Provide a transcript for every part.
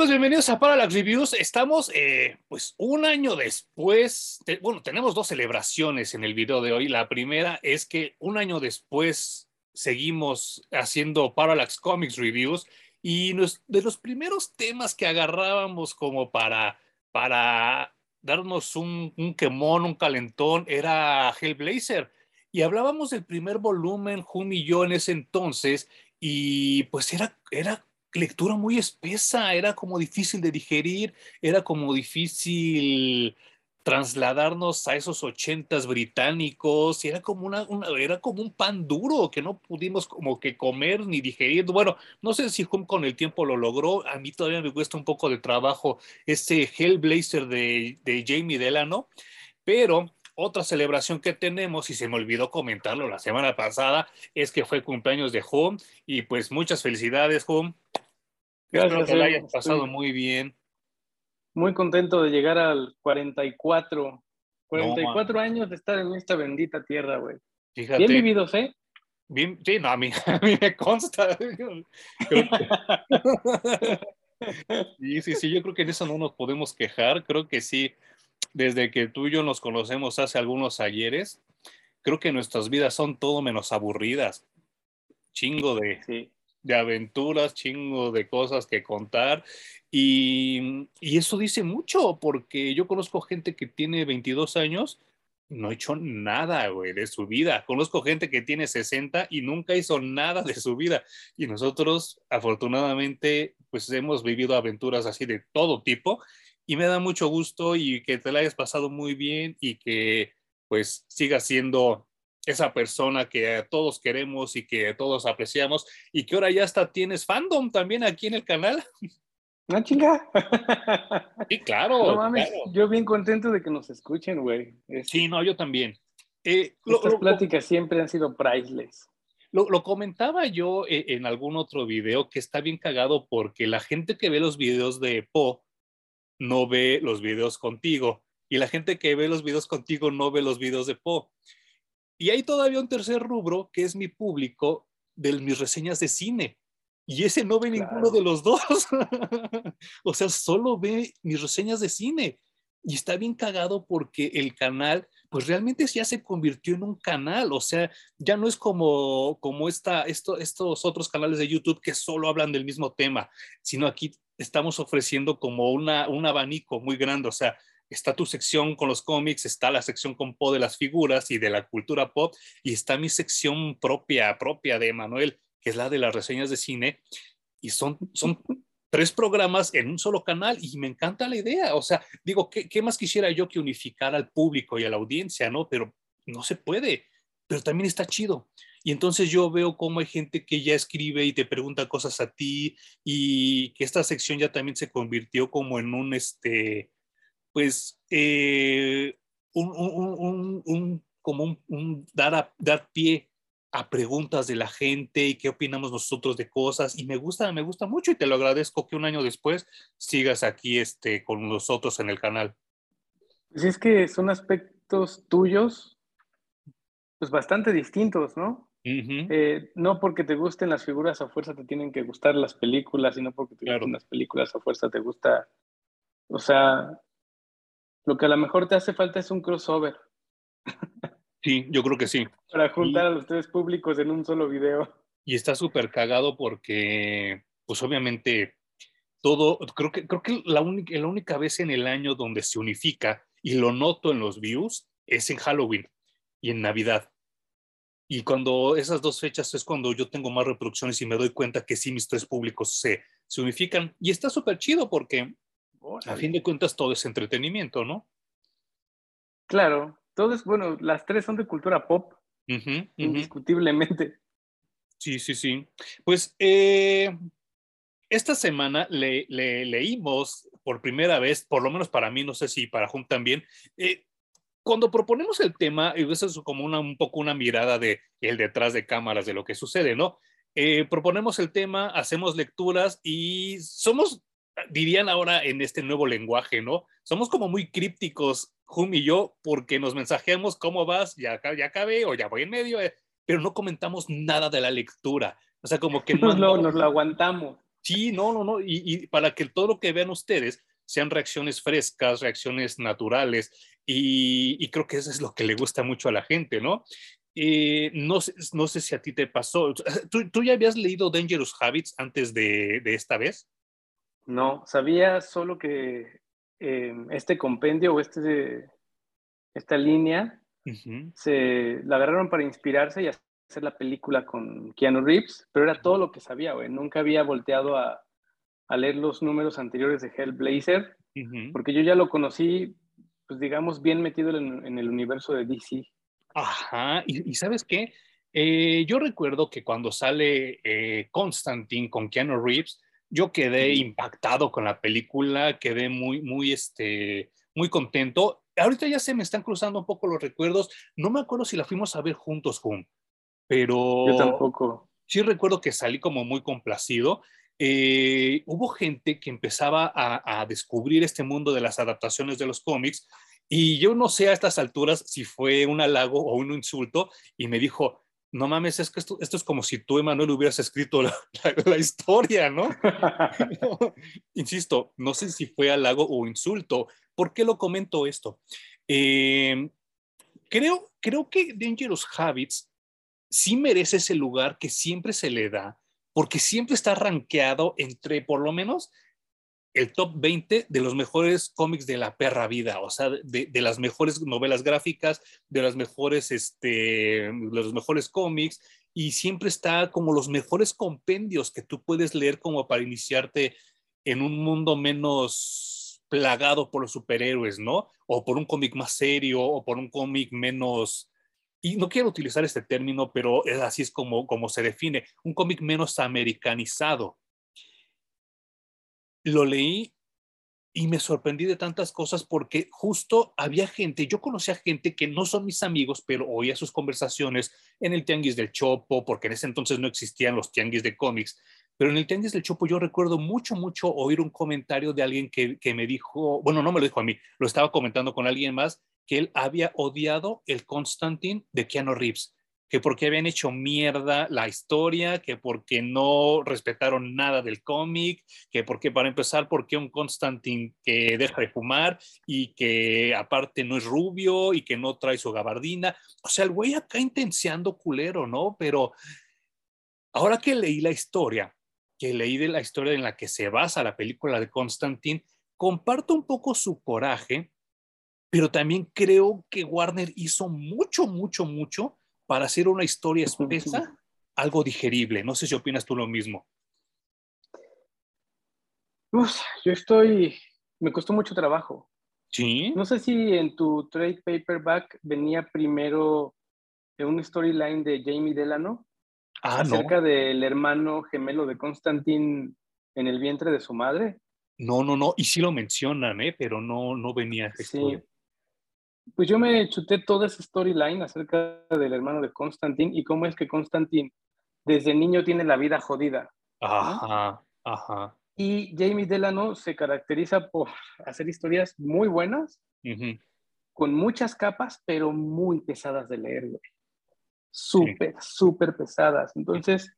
Amigos, bienvenidos a Parallax Reviews. Estamos, eh, pues, un año después. bueno, tenemos dos celebraciones en el video de hoy. La primera es que un año después seguimos haciendo Parallax Comics Reviews y de los primeros temas que agarrábamos como para, para darnos un, un quemón, un calentón, era Hellblazer. Y hablábamos del primer volumen, Jun y yo en ese entonces, y pues era, era lectura muy espesa, era como difícil de digerir, era como difícil trasladarnos a esos ochentas británicos, y era como una, era como un pan duro que no pudimos como que comer ni digerir. Bueno, no sé si con el tiempo lo logró, a mí todavía me cuesta un poco de trabajo ese Hellblazer de, de Jamie Delano, pero otra celebración que tenemos, y se me olvidó comentarlo la semana pasada, es que fue cumpleaños de Home, y pues muchas felicidades, Home. Espero que la hayas pasado muy bien. Muy contento de llegar al 44. 44 años de estar en esta bendita tierra, güey. Fíjate. Bien vividos, ¿eh? Bien, sí, no, a mí, me consta. sí, sí, sí, yo creo que en eso no nos podemos quejar. Creo que sí, desde que tú y yo nos conocemos hace algunos ayeres, creo que nuestras vidas son todo menos aburridas. Chingo de, de aventuras, chingo de cosas que contar. Y, y, eso dice mucho, porque yo conozco gente que tiene 22 años, no ha hecho nada, güey, de su vida. Conozco gente que tiene 60 y nunca hizo nada de su vida. Y nosotros, afortunadamente, pues hemos vivido aventuras así de todo tipo y me da mucho gusto y que te la hayas pasado muy bien y que pues sigas siendo esa persona que todos queremos y que todos apreciamos y que ahora ya hasta tienes fandom también aquí en el canal. No ah, chinga. Sí, claro, Yo bien contento de que nos escuchen, güey. Sí, no, yo también. Eh, Estas pláticas siempre han sido priceless. Lo, lo, comentaba yo eh, en algún otro video que está bien cagado porque la gente que ve los videos de Po no ve los videos contigo. Y la gente que ve los videos contigo no ve los videos de Po. Y hay todavía un tercer rubro que es mi público de mis reseñas de cine. Y ese no ve ninguno de los dos. o sea, solo ve mis reseñas de cine. Y está bien cagado porque el canal, pues realmente ya se convirtió en un canal. O sea, ya no es como, como esta, esto, estos otros canales de YouTube que solo hablan del mismo tema, sino aquí estamos ofreciendo como una, un abanico muy grande, o sea, está tu sección con los cómics, está la sección con Po de las figuras y de la cultura pop, y está mi sección propia, propia de Manuel, que es la de las reseñas de cine, y son, son tres programas en un solo canal, y me encanta la idea, o sea, digo, ¿qué, qué más quisiera yo que unificar al público y a la audiencia, no? Pero no se puede, pero también está chido. Y entonces yo veo cómo hay gente que ya escribe y te pregunta cosas a ti y que esta sección ya también se convirtió como en un, este, pues, eh, un, como un, dar, dar pie a preguntas de la gente y qué opinamos nosotros de cosas y me gusta, me gusta mucho y te lo agradezco que un año después sigas aquí este, con nosotros en el canal. Pues es que son aspectos tuyos pues bastante distintos, ¿no? Eh, no porque te gusten las figuras a fuerza te tienen que gustar las películas, sino porque te gusten las películas a fuerza te gusta. O sea, lo que a lo mejor te hace falta es un crossover. Sí, yo creo que sí. Para juntar a los tres públicos en un solo video. Y está súper cagado porque, pues obviamente, todo, creo que, creo que la, única, la única vez en el año donde se unifica, y lo noto en los views, es en Halloween y en Navidad. Y cuando esas dos fechas es cuando yo tengo más reproducciones y me doy cuenta que sí, mis tres públicos se, se unifican. Y está súper chido porque a fin de cuentas todo es entretenimiento, ¿no? Claro, todo es, bueno, las tres son de cultura pop, indiscutiblemente. Sí, sí, sí. Pues eh, esta semana le, leímos por primera vez, por lo menos para mí, no sé si para Jun también, eh, cuando proponemos el tema, y eso es como una, un poco una mirada de el detrás de cámaras de lo que sucede, ¿no? Eh, proponemos el tema, hacemos lecturas y somos, dirían ahora en este nuevo lenguaje, ¿no? Somos como muy crípticos, Jum y yo, porque nos mensajeamos cómo vas, ya, ya acabé o ya voy en medio, eh, pero no comentamos nada de la lectura. O sea, como que no, nos lo aguantamos. Sí, no, no, no. Y, para que todo lo que vean ustedes sean reacciones frescas, reacciones naturales. Y, creo que eso es lo que le gusta mucho a la gente, ¿no? Eh, no, sé, no sé si a ti te pasó. ¿Tú, ya habías leído Dangerous Habits antes de, esta vez? No, sabía solo que eh, este compendio o este, esta línea se la agarraron para inspirarse y hacer la película con Keanu Reeves, pero era todo lo que sabía, güey. Nunca había volteado a, a, leer los números anteriores de Hellblazer, porque yo ya lo conocí, pues digamos, bien metido en, el universo de DC. Ajá, y, ¿sabes qué? Eh, yo recuerdo que cuando sale eh, Constantine con Keanu Reeves, yo quedé impactado con la película, quedé muy, muy, este, muy contento. Ahorita ya se me están cruzando un poco los recuerdos. No me acuerdo si la fuimos a ver juntos, Jun pero... Yo tampoco. Sí recuerdo que salí como muy complacido. Eh, hubo gente que empezaba a, descubrir este mundo de las adaptaciones de los cómics y yo no sé a estas alturas si fue un halago o un insulto y me dijo, no mames, es que esto, es como si tú, Emanuel, hubieras escrito la, historia, ¿no? Insisto, no sé si fue halago o insulto. ¿Por qué lo comento esto? Eh, creo, creo que Dangerous Habits sí merece ese lugar que siempre se le da, porque siempre está rankeado entre por lo menos el top 20 de los mejores cómics de la perra vida, o sea, de, las mejores novelas gráficas, de las mejores, este, los mejores cómics, y siempre está como los mejores compendios que tú puedes leer como para iniciarte en un mundo menos plagado por los superhéroes, ¿no? O por un cómic más serio, o por un cómic menos y no quiero utilizar este término, pero así es como, como se define, un cómic menos americanizado. Lo leí y me sorprendí de tantas cosas porque justo había gente, yo conocía gente que no son mis amigos, pero oía sus conversaciones en el Tianguis del Chopo, porque en ese entonces no existían los Tianguis de cómics, pero en el Tianguis del Chopo yo recuerdo mucho, mucho oír un comentario de alguien que, que me dijo, bueno, no me lo dijo a mí, lo estaba comentando con alguien más, que él había odiado el Constantine de Keanu Reeves, que porque habían hecho mierda la historia, que porque no respetaron nada del cómic, que porque para empezar, porque un Constantine que deja de fumar y que aparte no es rubio y que no trae su gabardina. O sea, el güey acá intenciando culero, ¿no? Pero ahora que leí la historia, que leí de la historia en la que se basa la película de Constantine, comparto un poco su coraje pero también creo que Warner hizo mucho, mucho, mucho para hacer una historia espesa, algo digerible. No sé si opinas tú lo mismo. yo estoy, me costó mucho trabajo. Sí. No sé si en tu trade paperback venía primero un storyline de Jamie Delano ah, acerca del hermano gemelo de Constantine en el vientre de su madre. No, no, no, y sí lo mencionan, ¿eh? pero no, no venía. Sí, pues yo me chuté toda esa storyline acerca del hermano de Constantine y cómo es que Constantine desde niño tiene la vida jodida. Ajá, ajá. Y Jamie Delano se caracteriza por hacer historias muy buenas, con muchas capas, pero muy pesadas de leer, güey. Súper, súper pesadas. Entonces,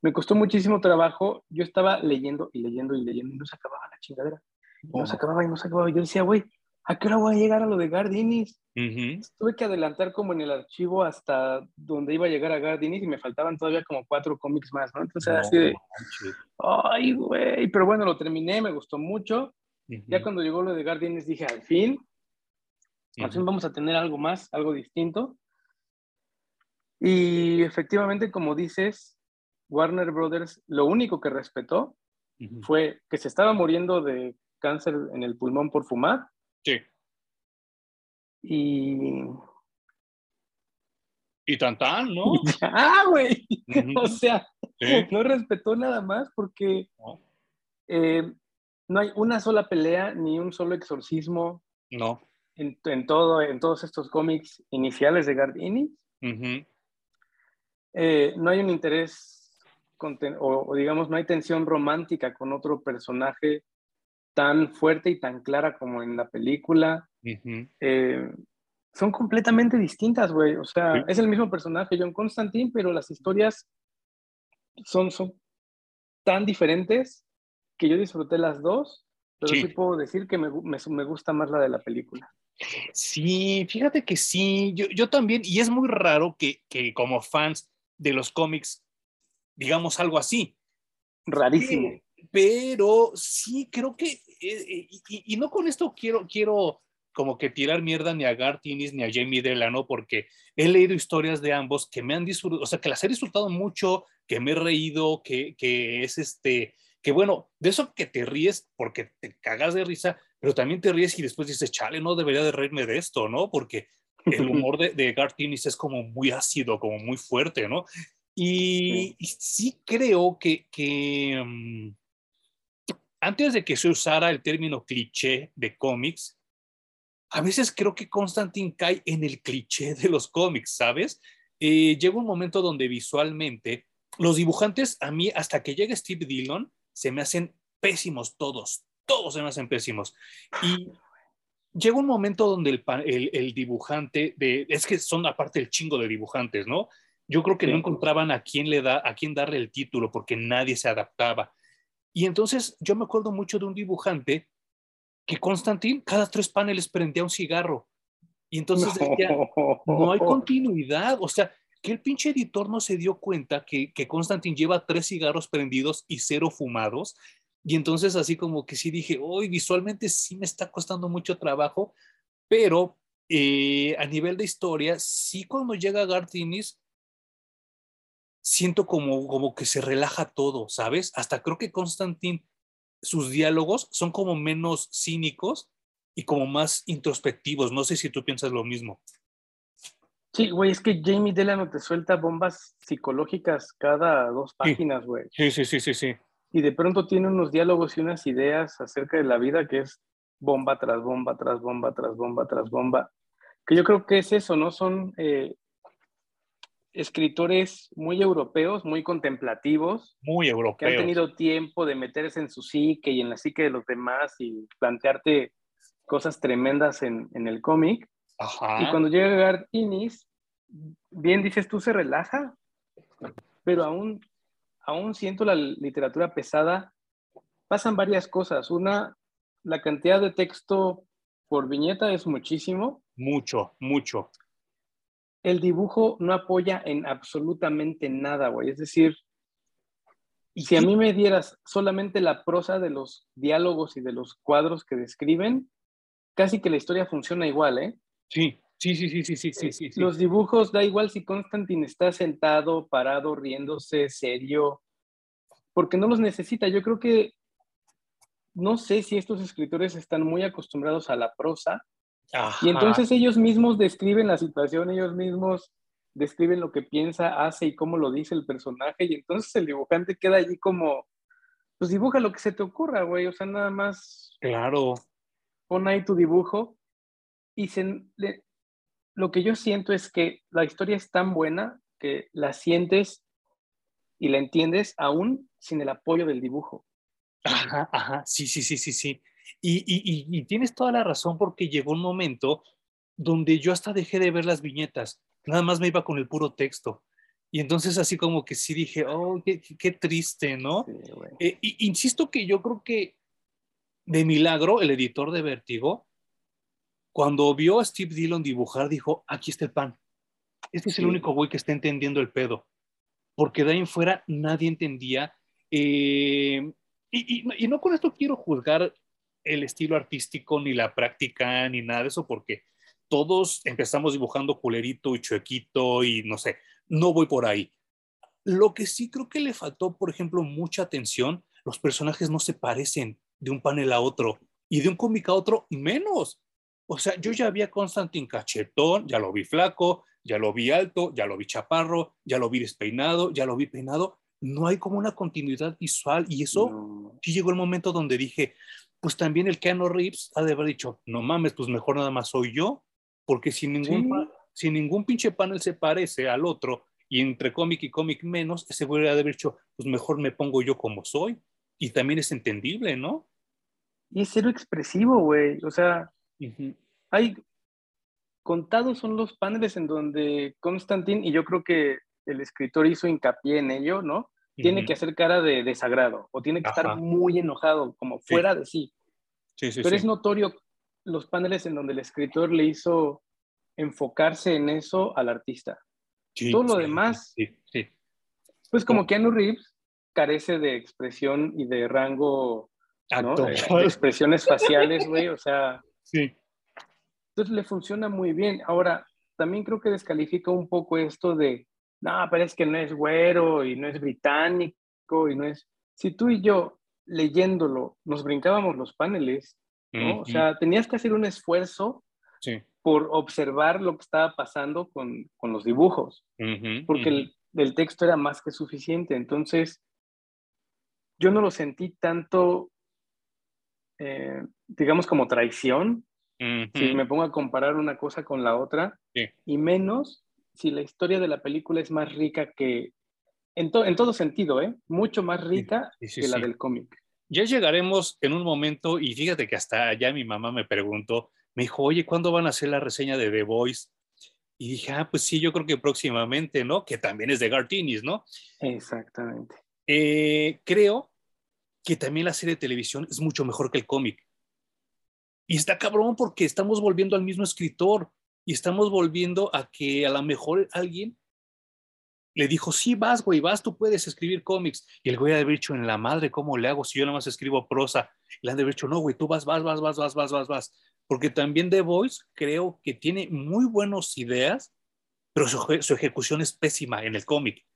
me costó muchísimo trabajo. Yo estaba leyendo y leyendo y leyendo y no se acababa la chingadera. no se acababa y no se acababa. Yo decía, güey, ¿a qué hora voy a llegar a lo de Gardinis? Tuve que adelantar como en el archivo hasta donde iba a llegar a Gardinis y me faltaban todavía como cuatro cómics más, ¿no? Entonces, así de, ay, güey, pero bueno, lo terminé, me gustó mucho. Ya cuando llegó lo de Gardinis dije, al fin, al fin vamos a tener algo más, algo distinto. Y efectivamente, como dices, Warner Brothers lo único que respetó fue que se estaba muriendo de cáncer en el pulmón por fumar Sí. Y. Y tan tan, ¿no? Ah, güey. O sea, no respetó nada más porque eh, no. hay una sola pelea ni un solo exorcismo. No. En, todo, en todos estos cómics iniciales de Gardini. Eh, no hay un interés, o, digamos, no hay tensión romántica con otro personaje tan fuerte y tan clara como en la película. Eh, son completamente distintas, güey. O sea, es el mismo personaje, John Constantine, pero las historias son, son tan diferentes que yo disfruté las dos, pero sí, puedo decir que me, me, gusta más la de la película. Sí, fíjate que sí, yo, yo también, y es muy raro que, que como fans de los cómics digamos algo así. Rarísimo. pero sí, creo que, eh, eh, y, no con esto quiero, quiero como que tirar mierda ni a Garth ni a Jamie Delano, porque he leído historias de ambos que me han disfrutado, o sea, que las he disfrutado mucho, que me he reído, que, que es este, que bueno, de eso que te ríes porque te cagas de risa, pero también te ríes y después dices, chale, no debería de reírme de esto, ¿no? Porque el humor de, de Garth es como muy ácido, como muy fuerte, ¿no? Y sí, creo que, que mm, antes de que se usara el término cliché de cómics, a veces creo que Constantine cae en el cliché de los cómics, ¿sabes? Eh, llega un momento donde visualmente los dibujantes, a mí, hasta que llegue Steve Dillon, se me hacen pésimos todos, todos se me hacen pésimos. Y llega un momento donde el, el, el dibujante, de, es que son aparte el chingo de dibujantes, ¿no? Yo creo que no encontraban a quién le da, a quién darle el título porque nadie se adaptaba. Y entonces yo me acuerdo mucho de un dibujante que Constantín cada tres paneles prendía un cigarro. Y entonces decía, no hay continuidad. O sea, que el pinche editor no se dio cuenta que, que Constantín lleva tres cigarros prendidos y cero fumados. Y entonces así como que sí dije, hoy visualmente sí me está costando mucho trabajo, pero eh, a nivel de historia, sí cuando llega Gartinis, siento como, como que se relaja todo, ¿sabes? Hasta creo que Constantin, sus diálogos son como menos cínicos y como más introspectivos. No sé si tú piensas lo mismo. Sí, güey, es que Jamie Delano te suelta bombas psicológicas cada dos páginas, güey. Sí, sí, sí, sí, sí. Y de pronto tiene unos diálogos y unas ideas acerca de la vida que es bomba tras bomba, tras bomba, tras bomba, tras bomba. Que yo creo que es eso, ¿no? Son eh, escritores muy europeos, muy contemplativos. Muy europeos. Que han tenido tiempo de meterse en su psique y en la psique de los demás y plantearte cosas tremendas en, el cómic. Y cuando llega Garth bien dices tú, se relaja, pero aún, aún siento la literatura pesada. Pasan varias cosas. Una, la cantidad de texto por viñeta es muchísimo. Mucho, mucho el dibujo no apoya en absolutamente nada, güey. Es decir, si a mí me dieras solamente la prosa de los diálogos y de los cuadros que describen, casi que la historia funciona igual, ¿eh? Sí, sí, sí, sí, sí, sí, sí. sí, Los dibujos da igual si Constantine está sentado, parado, riéndose, serio, porque no los necesita. Yo creo que no sé si estos escritores están muy acostumbrados a la prosa y entonces ellos mismos describen la situación, ellos mismos describen lo que piensa, hace y cómo lo dice el personaje. Y entonces el dibujante queda allí como, pues dibuja lo que se te ocurra, güey. O sea, nada más. Claro. Pon ahí tu dibujo. Y lo que yo siento es que la historia es tan buena que la sientes y la entiendes aún sin el apoyo del dibujo. Ajá, ajá, sí, sí, sí, sí, sí. Y, tienes toda la razón porque llegó un momento donde yo hasta dejé de ver las viñetas, nada más me iba con el puro texto. Y entonces así como que sí dije, oh, qué, triste, ¿no? Eh, insisto que yo creo que de milagro el editor de Vértigo, cuando vio a Steve Dillon dibujar, dijo, aquí está el pan. Este es el único güey que está entendiendo el pedo. Porque de ahí en fuera nadie entendía. Eh, y, y, no con esto quiero juzgar el estilo artístico, ni la práctica, ni nada de eso, porque todos empezamos dibujando culerito y chuequito y no sé, no voy por ahí. Lo que sí creo que le faltó, por ejemplo, mucha atención, los personajes no se parecen de un panel a otro y de un cómic a otro menos. O sea, yo ya vi a Constantin cachetón, ya lo vi flaco, ya lo vi alto, ya lo vi chaparro, ya lo vi despeinado, ya lo vi peinado. No hay como una continuidad visual y eso sí llegó el momento donde dije, pues también el Keanu Reeves ha de haber dicho, no mames, pues mejor nada más soy yo, porque si ningún, si ningún pinche panel se parece al otro y entre cómic y cómic menos, ese güey ha de haber dicho, pues mejor me pongo yo como soy. Y también es entendible, ¿no? Y es cero expresivo, güey. O sea, hay contados son los paneles en donde Constantin, y yo creo que el escritor hizo hincapié en ello, ¿no? Tiene que hacer cara de desagrado o tiene que estar muy enojado, como fuera de sí. Sí, Pero es notorio los paneles en donde el escritor le hizo enfocarse en eso al artista. Todo lo demás, pues como Keanu Reeves carece de expresión y de rango, ¿no? de, expresiones faciales, güey, o sea. Sí. Entonces le funciona muy bien. Ahora, también creo que descalifica un poco esto de, no, pero es que no es güero y no es británico y no es... Si tú y yo leyéndolo nos brincábamos los paneles, ¿no? O sea, tenías que hacer un esfuerzo por observar lo que estaba pasando con, con los dibujos, porque el, el, texto era más que suficiente. Entonces, yo no lo sentí tanto, eh, digamos, como traición, si me pongo a comparar una cosa con la otra, y menos si la historia de la película es más rica que, en, en todo sentido, ¿eh? mucho más rica que la del cómic. Ya llegaremos en un momento, y fíjate que hasta allá mi mamá me preguntó, me dijo, oye, ¿cuándo van a hacer la reseña de The Voice? Y dije, ah, pues sí, yo creo que próximamente, ¿no? Que también es de Gartinis, ¿no? Exactamente. Eh, creo que también la serie de televisión es mucho mejor que el cómic. Y está cabrón porque estamos volviendo al mismo escritor y estamos volviendo a que a lo mejor alguien le dijo, sí, vas, güey, vas, tú puedes escribir cómics. Y el güey ha de haber dicho, en la madre, ¿cómo le hago si yo nada más escribo prosa? Y le han de haber dicho, no, güey, tú vas, vas, vas, vas, vas, vas, vas, vas. Porque también The Voice creo que tiene muy buenas ideas, pero su, su ejecución es pésima en el cómic.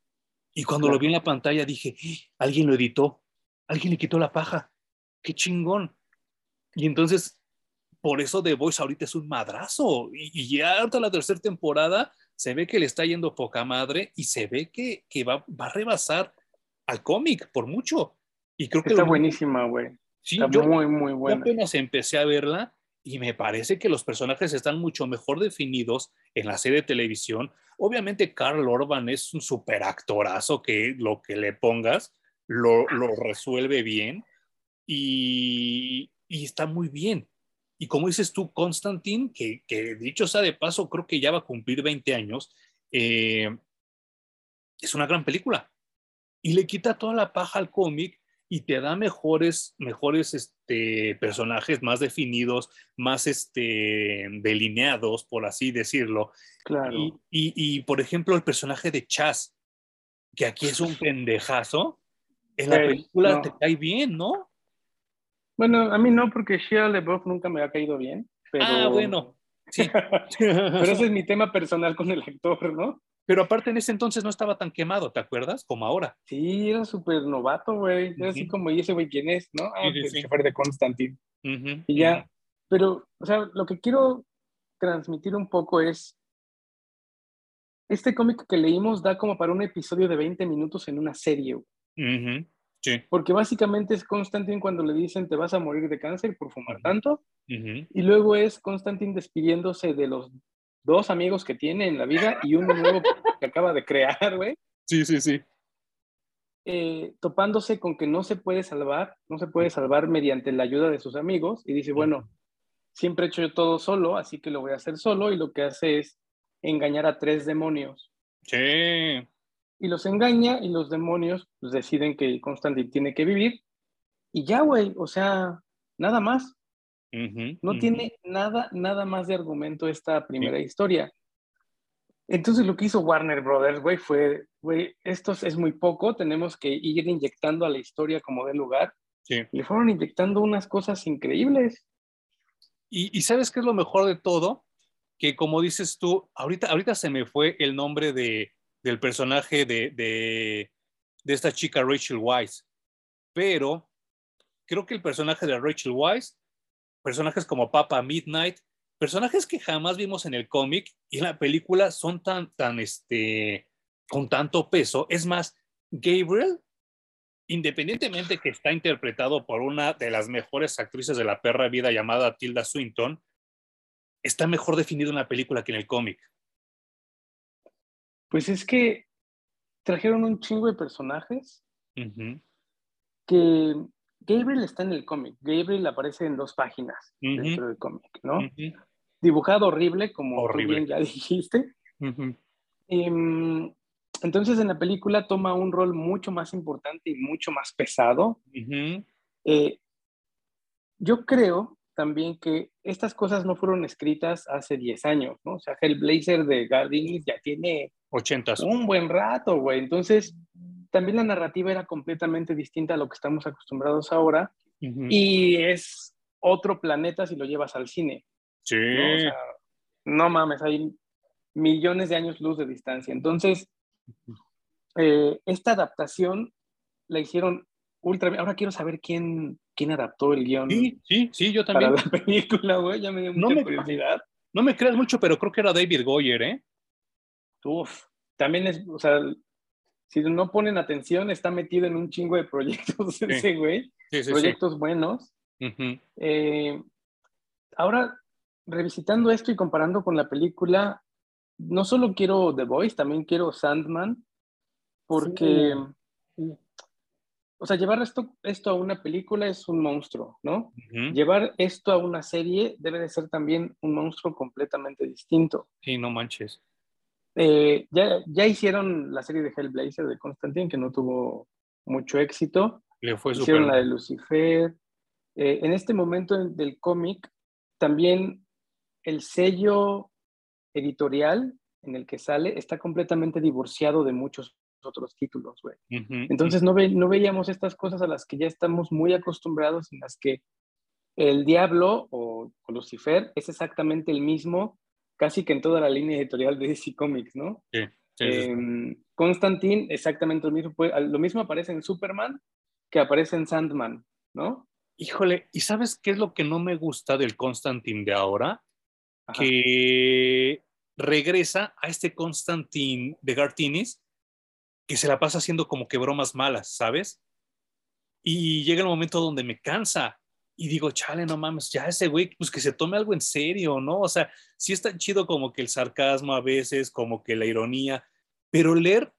Y cuando lo vi en la pantalla dije, alguien lo editó, alguien le quitó la paja, qué chingón. Y entonces por eso The Voice ahorita es un madrazo. Y, ya hasta la tercera temporada se ve que le está yendo poca madre y se ve que, que va, va, a rebasar al cómic por mucho. Y creo que está buenísima, güey. Sí, está yo, muy, muy buena. Yo apenas empecé a verla y me parece que los personajes están mucho mejor definidos en la serie de televisión. Obviamente, Carl Orban es un super actorazo que lo que le pongas lo, lo resuelve bien y, y está muy bien. Y como dices tú, Constantine, que, que, dicho sea de paso, creo que ya va a cumplir 20 años, eh, es una gran película. Y le quita toda la paja al cómic y te da mejores, mejores este, personajes más definidos, más este, delineados, por así decirlo. Claro. Y, y, por ejemplo, el personaje de Chaz, que aquí es un pendejazo, en la película te cae bien, ¿no? Bueno, a mí no, porque Shia LeBeouf nunca me ha caído bien. Pero... Ah, bueno, sí. pero ese es mi tema personal con el actor, ¿no? Pero aparte en ese entonces no estaba tan quemado, ¿te acuerdas? Como ahora. Sí, era súper novato, güey. Era así como, ¿y ese güey quién es? ¿No? Ah, el chofer de Constantine. y ya. Pero, o sea, lo que quiero transmitir un poco es. Este cómic que leímos da como para un episodio de 20 minutos en una serie. Uh porque básicamente es Constantine cuando le dicen te vas a morir de cáncer por fumar tanto. Y luego es Constantine despidiéndose de los dos amigos que tiene en la vida y uno nuevo que acaba de crear, güey. Sí, sí, sí. Eh, topándose con que no se puede salvar, no se puede salvar mediante la ayuda de sus amigos y dice, bueno, siempre he hecho yo todo solo, así que lo voy a hacer solo y lo que hace es engañar a tres demonios. Sí y los engaña y los demonios pues, deciden que Constantine tiene que vivir y ya, güey, o sea, nada más. no tiene nada, nada más de argumento esta primera historia. Entonces lo que hizo Warner Brothers, güey, fue, güey, esto es muy poco, tenemos que ir inyectando a la historia como de lugar. Sí. Le fueron inyectando unas cosas increíbles. Y, y, ¿sabes qué es lo mejor de todo? Que como dices tú, ahorita, ahorita se me fue el nombre de, del personaje de, de, esta chica Rachel Weisz. Pero creo que el personaje de Rachel Weisz, personajes como Papa Midnight, personajes que jamás vimos en el cómic y en la película son tan, tan, este, con tanto peso. Es más, Gabriel, independientemente que está interpretado por una de las mejores actrices de la perra vida llamada Tilda Swinton, está mejor definido en la película que en el cómic. Pues es que trajeron un chingo de personajes que Gabriel está en el cómic. Gabriel aparece en dos páginas dentro del cómic, ¿no? Dibujado horrible, como bien ya dijiste. Em, Entonces en la película toma un rol mucho más importante y mucho más pesado. Eh, yo creo también que estas cosas no fueron escritas hace 10 años, ¿no? O sea, Hellblazer de Gardinis ya tiene 80. un buen rato, güey. Entonces, también la narrativa era completamente distinta a lo que estamos acostumbrados ahora. Y es otro planeta si lo llevas al cine. Sí. ¿no? mames, hay millones de años luz de distancia. Entonces, eh, esta adaptación la hicieron ultra. Ahora quiero saber quién, quién adaptó el guion. Sí, sí, sí, yo también. Para la película, güey, ya me dio mucha no curiosidad. no me creas mucho, pero creo que era David Goyer, ¿eh? Uf, también es, o sea, si no ponen atención, está metido en un chingo de proyectos ese güey. Sí, sí, proyectos buenos. Eh, ahora, revisitando esto y comparando con la película, no solo quiero The Voice, también quiero Sandman, porque o sea, llevar esto, esto a una película es un monstruo, ¿no? Llevar esto a una serie debe de ser también un monstruo completamente distinto. Sí, no manches. Eh, ya, ya hicieron la serie de Hellblazer de Constantine, que no tuvo mucho éxito. Le fue hicieron la de Lucifer. Eh, en este momento del cómic, también el sello editorial en el que sale está completamente divorciado de muchos otros títulos, güey. Entonces no, ve, no veíamos estas cosas a las que ya estamos muy acostumbrados, en las que el diablo o, Lucifer es exactamente el mismo, casi que en toda la línea editorial de DC Comics, ¿no? Sí. Em, Constantine, exactamente lo mismo. Lo mismo aparece en Superman que aparece en Sandman, ¿no? Híjole, ¿y sabes qué es lo que no me gusta del Constantine de ahora? Que regresa a este Constantine de Gartinis que se la pasa haciendo como que bromas malas, ¿sabes? Y llega el momento donde me cansa y digo, chale, no mames, ya ese güey, pues que se tome algo en serio, ¿no? O sea, sí está chido como que el sarcasmo a veces, como que la ironía, pero leer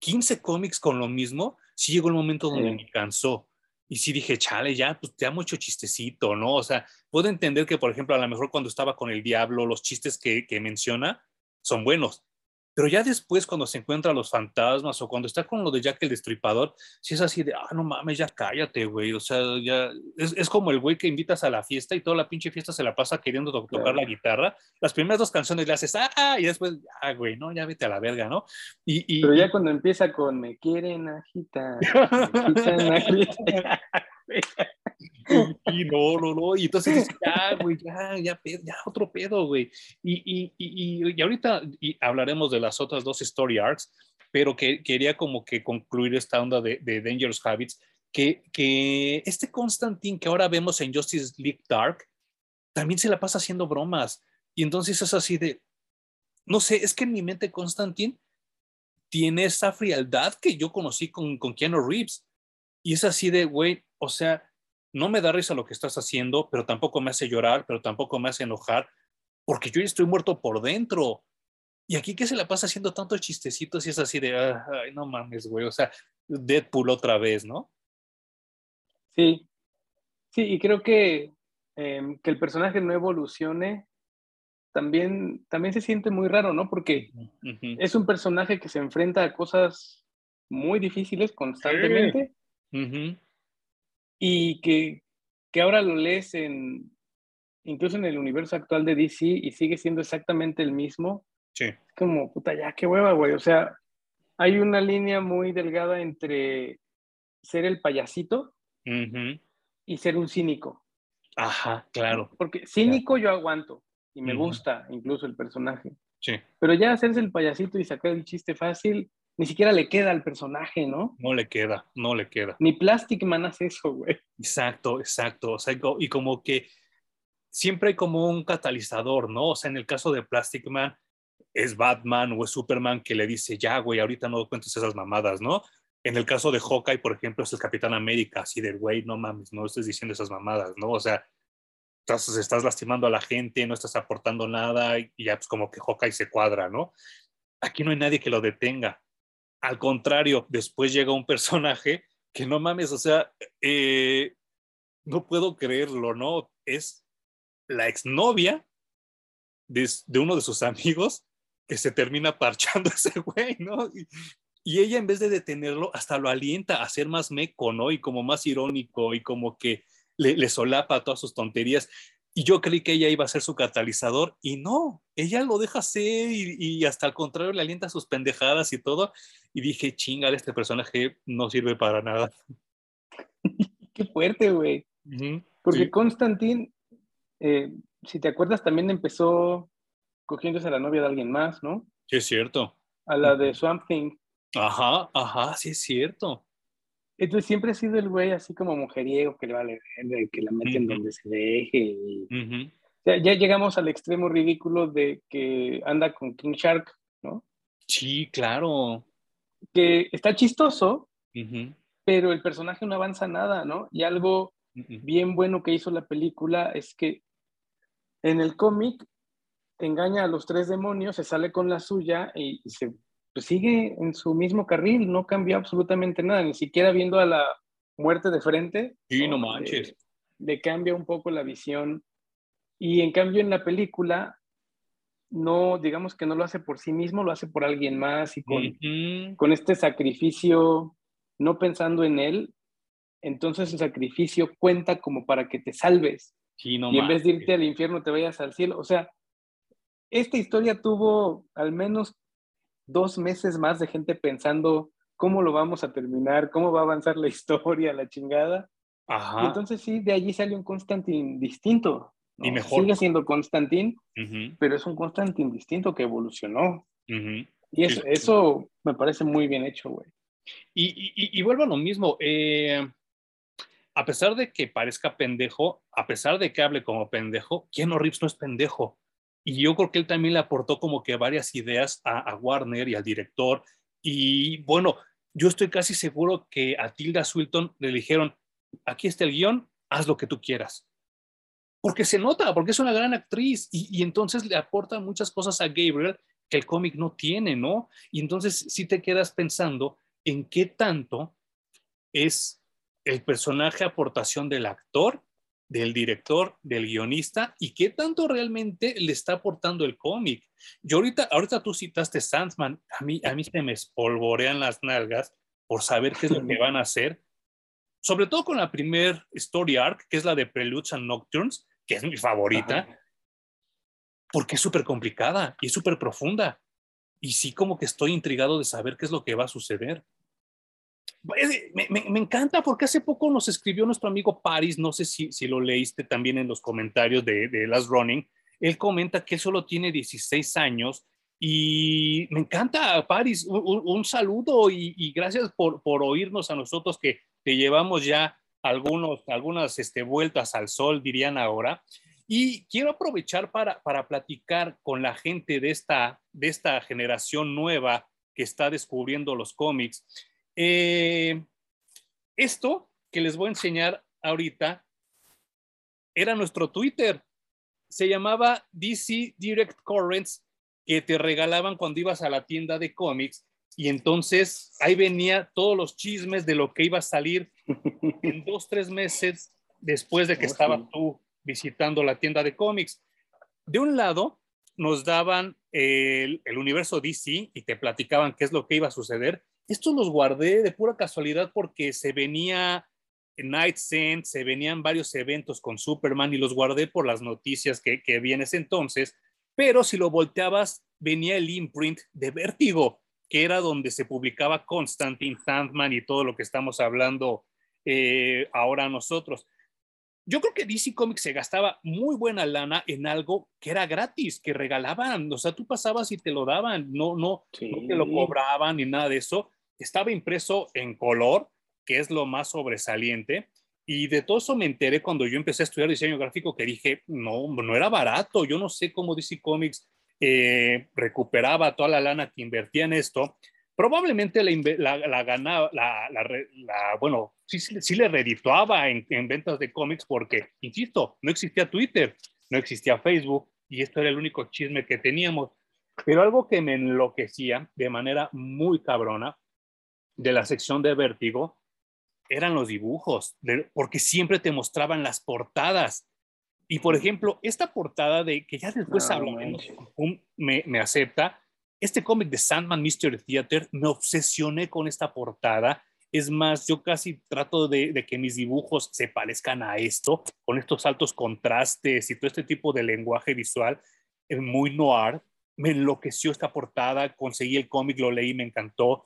15 cómics con lo mismo, sí llegó el momento donde me cansó. Y sí dije, chale, ya, pues te da mucho chistecito, ¿no? O sea, puedo entender que, por ejemplo, a lo mejor cuando estaba con el diablo, los chistes que, que menciona son buenos, pero ya después, cuando se encuentra los fantasmas o cuando está con lo de Jack el Destripador, si es así de, ah, no mames, ya cállate, güey. O sea, ya es, es, como el güey que invitas a la fiesta y toda la pinche fiesta se la pasa queriendo tocar la guitarra. Las primeras dos canciones le haces, ah, y después, ah, güey, no, ya vete a la verga, ¿no? Y, y Pero ya cuando empieza con, me quieren agitar, me quieren y no, no, no. Y entonces, ya, güey, ya, ya, ya, otro pedo, güey. Y, y, y, y, ahorita hablaremos de las otras dos story arcs, pero que quería como que concluir esta onda de, de Dangerous Habits, que, que este Constantine que ahora vemos en Justice League Dark, también se la pasa haciendo bromas. Y entonces es así de, no sé, es que en mi mente Constantine tiene esa frialdad que yo conocí con, con Keanu Reeves. Y es así de, güey, o sea, no me da risa lo que estás haciendo, pero tampoco me hace llorar, pero tampoco me hace enojar, porque yo ya estoy muerto por dentro. Y aquí que se la pasa haciendo tantos chistecitos y es así de, ay, no mames, güey, o sea, Deadpool otra vez, ¿no? Sí, sí, y creo que, em, que el personaje no evolucione también, también se siente muy raro, ¿no? Porque es un personaje que se enfrenta a cosas muy difíciles constantemente y que, que ahora lo lees en, incluso en el universo actual de DC y sigue siendo exactamente el mismo. Sí. Es como, puta, ya, qué hueva, güey. O sea, hay una línea muy delgada entre ser el payasito y ser un cínico. Ajá, claro. Porque cínico yo aguanto y me gusta incluso el personaje. Sí. Pero ya hacerse el payasito y sacar el chiste fácil, ni siquiera le queda al personaje, ¿no? No le queda, no le queda. Ni Plastic Man hace eso, güey. Exacto, exacto. O sea, y como que siempre hay como un catalizador, ¿no? O sea, en el caso de Plastic Man, es Batman o es Superman que le dice, ya, güey, ahorita no cuentes esas mamadas, ¿no? En el caso de Hawkeye, por ejemplo, es el Capitán América, así de, güey, no mames, no estés diciendo esas mamadas, ¿no? O sea, estás, estás lastimando a la gente, no estás aportando nada y ya pues como que Hawkeye se cuadra, ¿no? Aquí no hay nadie que lo detenga. Al contrario, después llega un personaje que no mames, o sea, eh, no puedo creerlo, ¿no? Es la exnovia de, de uno de sus amigos que se termina parchando ese güey, ¿no? Y, ella en vez de detenerlo, hasta lo alienta a ser más meco, ¿no? Y como más irónico y como que le solapa todas sus tonterías. Y yo creí que ella iba a ser su catalizador y no, ella lo deja ser y, hasta al contrario le alienta sus pendejadas y todo. Y dije, chinga, este personaje no sirve para nada. Qué fuerte, güey. Porque Constantin, eh, si te acuerdas, también empezó cogiéndose a la novia de alguien más, ¿no? Sí, es cierto. A la de Swamp Thing. Ajá, ajá, sí es cierto. Entonces siempre ha sido el güey así como mujeriego que le vale que la meten donde se deje. ya llegamos al extremo ridículo de que anda con King Shark, ¿no? Sí, claro. Que está chistoso, pero el personaje no avanza nada, ¿no? Y algo bien bueno que hizo la película es que en el cómic engaña a los tres demonios, se sale con la suya y se pues sigue en su mismo carril, no cambió absolutamente nada, ni siquiera viendo a la muerte de frente. Sí, no manches. Le, cambia un poco la visión. Y en cambio en la película, no, digamos que no lo hace por sí mismo, lo hace por alguien más y con, con este sacrificio, no pensando en él, entonces el sacrificio cuenta como para que te salves. Sí, no y en vez de irte al infierno, te vayas al cielo. O sea, esta historia tuvo al menos dos meses más de gente pensando cómo lo vamos a terminar, cómo va a avanzar la historia, la chingada. Ajá. entonces sí, de allí sale un Constantin distinto. Y mejor. Sigue siendo Constantin, pero es un Constantin distinto que evolucionó. Y eso, eso me parece muy bien hecho, güey. Y, y, vuelvo a lo mismo. Eh, a pesar de que parezca pendejo, a pesar de que hable como pendejo, Keanu Reeves no es pendejo. Y yo creo que él también le aportó como que varias ideas a, Warner y al director. Y bueno, yo estoy casi seguro que a Tilda Swilton le dijeron, aquí está el guion, haz lo que tú quieras. Porque se nota, porque es una gran actriz y, entonces le aporta muchas cosas a Gabriel que el cómic no tiene, ¿no? Y entonces si te quedas pensando en qué tanto es el personaje aportación del actor del director, del guionista y qué tanto realmente le está aportando el cómic. Yo ahorita, ahorita tú citaste Sandman, a mí, a mí se me espolvorean las nalgas por saber qué es lo que van a hacer, sobre todo con la primer story arc, que es la de Preludes and Nocturnes, que es mi favorita, porque es súper complicada y es súper profunda. Y sí como que estoy intrigado de saber qué es lo que va a suceder. Me, encanta porque hace poco nos escribió nuestro amigo Paris, no sé si, lo leíste también en los comentarios de, de Last Running, él comenta que solo tiene 16 años y me encanta, Paris, un, saludo y, gracias por, por, oírnos a nosotros que, que llevamos ya algunos, algunas este, vueltas al sol, dirían ahora. Y quiero aprovechar para, para platicar con la gente de esta, de esta generación nueva que está descubriendo los cómics. Eh, esto que les voy a enseñar ahorita era nuestro Twitter. Se llamaba DC Direct Currents, que te regalaban cuando ibas a la tienda de cómics. Y entonces ahí venía todos los chismes de lo que iba a salir en dos, tres meses después de que oh, estabas tú visitando la tienda de cómics. De un lado, nos daban el, el, universo DC y te platicaban qué es lo que iba a suceder. Estos los guardé de pura casualidad porque se venía Night Sent, se venían varios eventos con Superman y los guardé por las noticias que, que vi en ese entonces. Pero si lo volteabas, venía el imprint de Vértigo, que era donde se publicaba Constantine Sandman y todo lo que estamos hablando eh, ahora nosotros. Yo creo que DC Comics se gastaba muy buena lana en algo que era gratis, que regalaban, o sea, tú pasabas y te lo daban, no, no, no te lo cobraban ni nada de eso estaba impreso en color, que es lo más sobresaliente. Y de todo eso me enteré cuando yo empecé a estudiar diseño gráfico, que dije, no, no era barato, yo no sé cómo DC Comics eh, recuperaba toda la lana que invertía en esto. Probablemente la, la, ganaba, la, bueno, sí, sí, le redituaba en, en ventas de cómics porque, insisto, no existía Twitter, no existía Facebook y esto era el único chisme que teníamos. Pero algo que me enloquecía de manera muy cabrona de la sección de Vértigo eran los dibujos, porque siempre te mostraban las portadas. Y por ejemplo, esta portada de que ya después hablamos, me, me, acepta, este cómic de Sandman Mystery Theater, me obsesioné con esta portada. Es más, yo casi trato de, de, que mis dibujos se parezcan a esto, con estos altos contrastes y todo este tipo de lenguaje visual es muy noir. Me enloqueció esta portada, conseguí el cómic, lo leí, me encantó.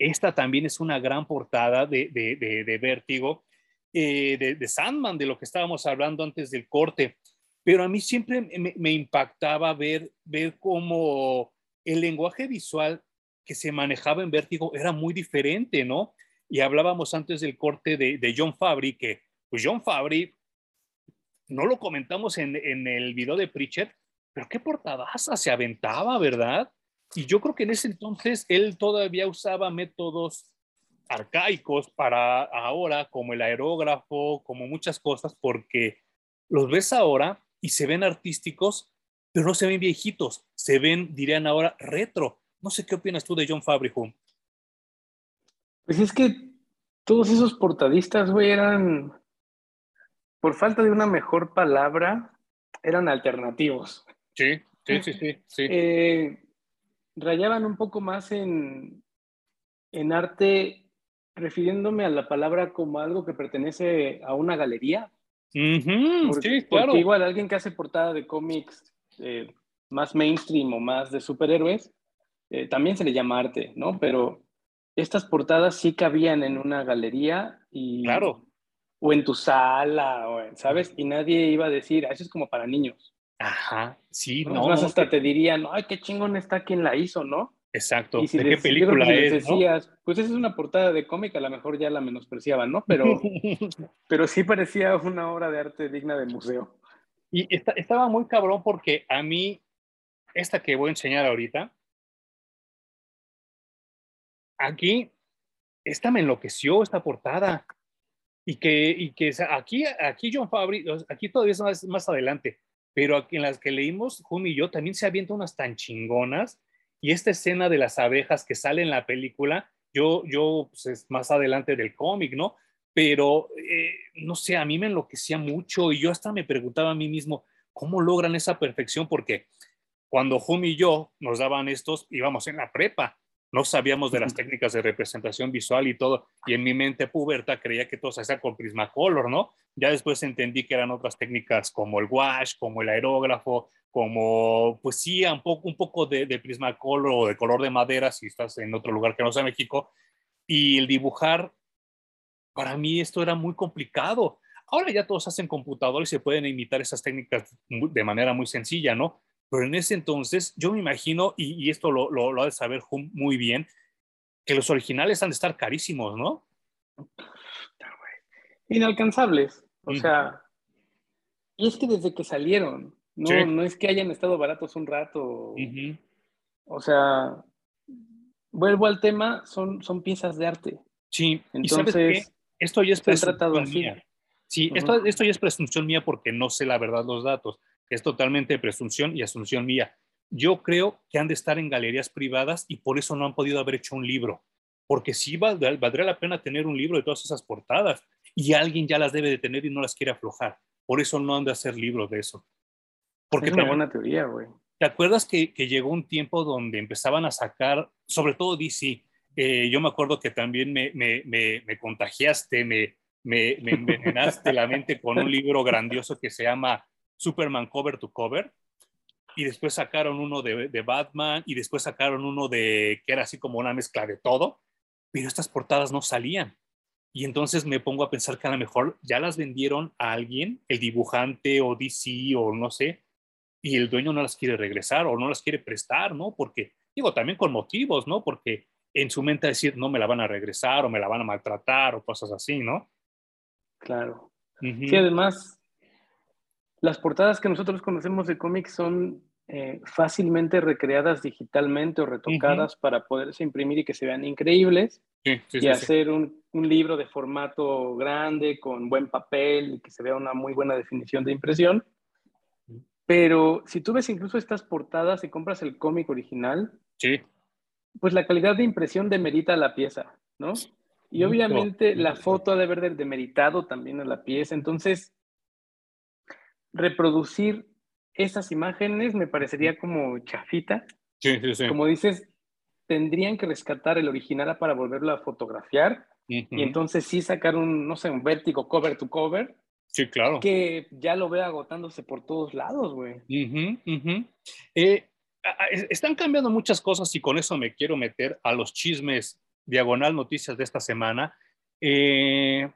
Esta también es una gran portada de, de, de Vértigo, eh, de, Sandman, de lo que estábamos hablando antes del corte. Pero a mí siempre me, impactaba ver, ver cómo el lenguaje visual que se manejaba en Vértigo era muy diferente, ¿no? Y hablábamos antes del corte de, de John Fabry, que pues John Fabry, no lo comentamos en, en el video de Preacher, pero qué portadaza se aventaba, ¿verdad? Y yo creo que en ese entonces él todavía usaba métodos arcaicos para ahora, como el aerógrafo, como muchas cosas, porque los ves ahora y se ven artísticos, pero no se ven viejitos, se ven, dirían ahora, retro. No sé qué opinas tú de John Fabrico. Pues es que todos esos portadistas, güey, eran, por falta de una mejor palabra, eran alternativos. Sí, sí, sí, sí. sí. Eh, rayaban un poco más en, en arte, refiriéndome a la palabra como algo que pertenece a una galería. sí, claro. Porque igual alguien que hace portada de cómics eh, más mainstream o más de superhéroes, eh, también se le llama arte, ¿no? Pero estas portadas sí cabían en una galería y... Claro. O en tu sala, ¿sabes? Y nadie iba a decir, ah, eso es como para niños. Ajá, sí, no. Más hasta te dirían, ay, qué chingón está quien la hizo, ¿no? Exacto. Y si ¿De qué película es? decías, pues esa es una portada de cómic, a lo mejor ya la menospreciaban, ¿no? Pero, pero sí parecía una obra de arte digna de museo. Y estaba muy cabrón porque a mí, esta que voy a enseñar ahorita, aquí, esta me enloqueció, esta portada. Y que, y que aquí, aquí John Fabry, aquí todavía es más, más adelante, pero en las que leímos, Jumi y yo, también se avienta unas tan chingonas. Y esta escena de las abejas que sale en la película, yo, yo pues es más adelante del cómic, ¿no? Pero, eh, no sé, a mí me enloquecía mucho y yo hasta me preguntaba a mí mismo, ¿cómo logran esa perfección? Porque cuando Jumi y yo nos daban estos, íbamos en la prepa no sabíamos de las técnicas de representación visual y todo, y en mi mente puberta creía que todo se hacía con Prismacolor, ¿no? Ya después entendí que eran otras técnicas como el wash, como el aerógrafo, como, pues sí, un poco, un poco de, de Prismacolor o de color de madera si estás en otro lugar que no sea México, y el dibujar, para mí esto era muy complicado. Ahora ya todos hacen computador y se pueden imitar esas técnicas de manera muy sencilla, ¿no? Pero en ese entonces, yo me imagino, y, esto lo, lo, ha de saber muy bien, que los originales han de estar carísimos, ¿no? Inalcanzables. O sea, y es que desde que salieron, no, no es que hayan estado baratos un rato. O sea, vuelvo al tema, son, son piezas de arte. Sí, entonces esto ya es presunción mía. Sí, esto, esto ya es presunción mía porque no sé la verdad los datos es totalmente presunción y asunción mía. Yo creo que han de estar en galerías privadas y por eso no han podido haber hecho un libro, porque sí valdría la pena tener un libro de todas esas portadas y alguien ya las debe de tener y no las quiere aflojar. Por eso no han de hacer libros de eso. Porque es una buena teoría, güey. ¿Te acuerdas que, llegó un tiempo donde empezaban a sacar, sobre todo DC? Eh, yo me acuerdo que también me, me, me, contagiaste, me, me, envenenaste la mente con un libro grandioso que se llama Superman cover to cover. Y después sacaron uno de, Batman y después sacaron uno de que era así como una mezcla de todo, pero estas portadas no salían. Y entonces me pongo a pensar que a lo mejor ya las vendieron a alguien, el dibujante o DC o no sé, y el dueño no las quiere regresar o no las quiere prestar, ¿no? Porque, digo, también con motivos, ¿no? Porque en su mente decir, no me la van a regresar o me la van a maltratar o cosas así, ¿no? Claro. Sí, además, las portadas que nosotros conocemos de cómics son eh, fácilmente recreadas digitalmente o retocadas para poderse imprimir y que se vean increíbles y hacer un, un, libro de formato grande con buen papel y que se vea una muy buena definición de impresión. Pero si tú ves incluso estas portadas y compras el cómic original, pues la calidad de impresión demerita la pieza, ¿no? Y obviamente la foto ha de haber demeritado también a la pieza. Entonces, reproducir esas imágenes me parecería como chafita. Sí, sí, sí. Como dices, tendrían que rescatar el original para volverlo a fotografiar y entonces sí sacar un, no sé, un vértigo cover to cover. Sí, claro. Que ya lo vea agotándose por todos lados, güey. Eh, están cambiando muchas cosas y con eso me quiero meter a los chismes diagonal noticias de esta semana. Eh,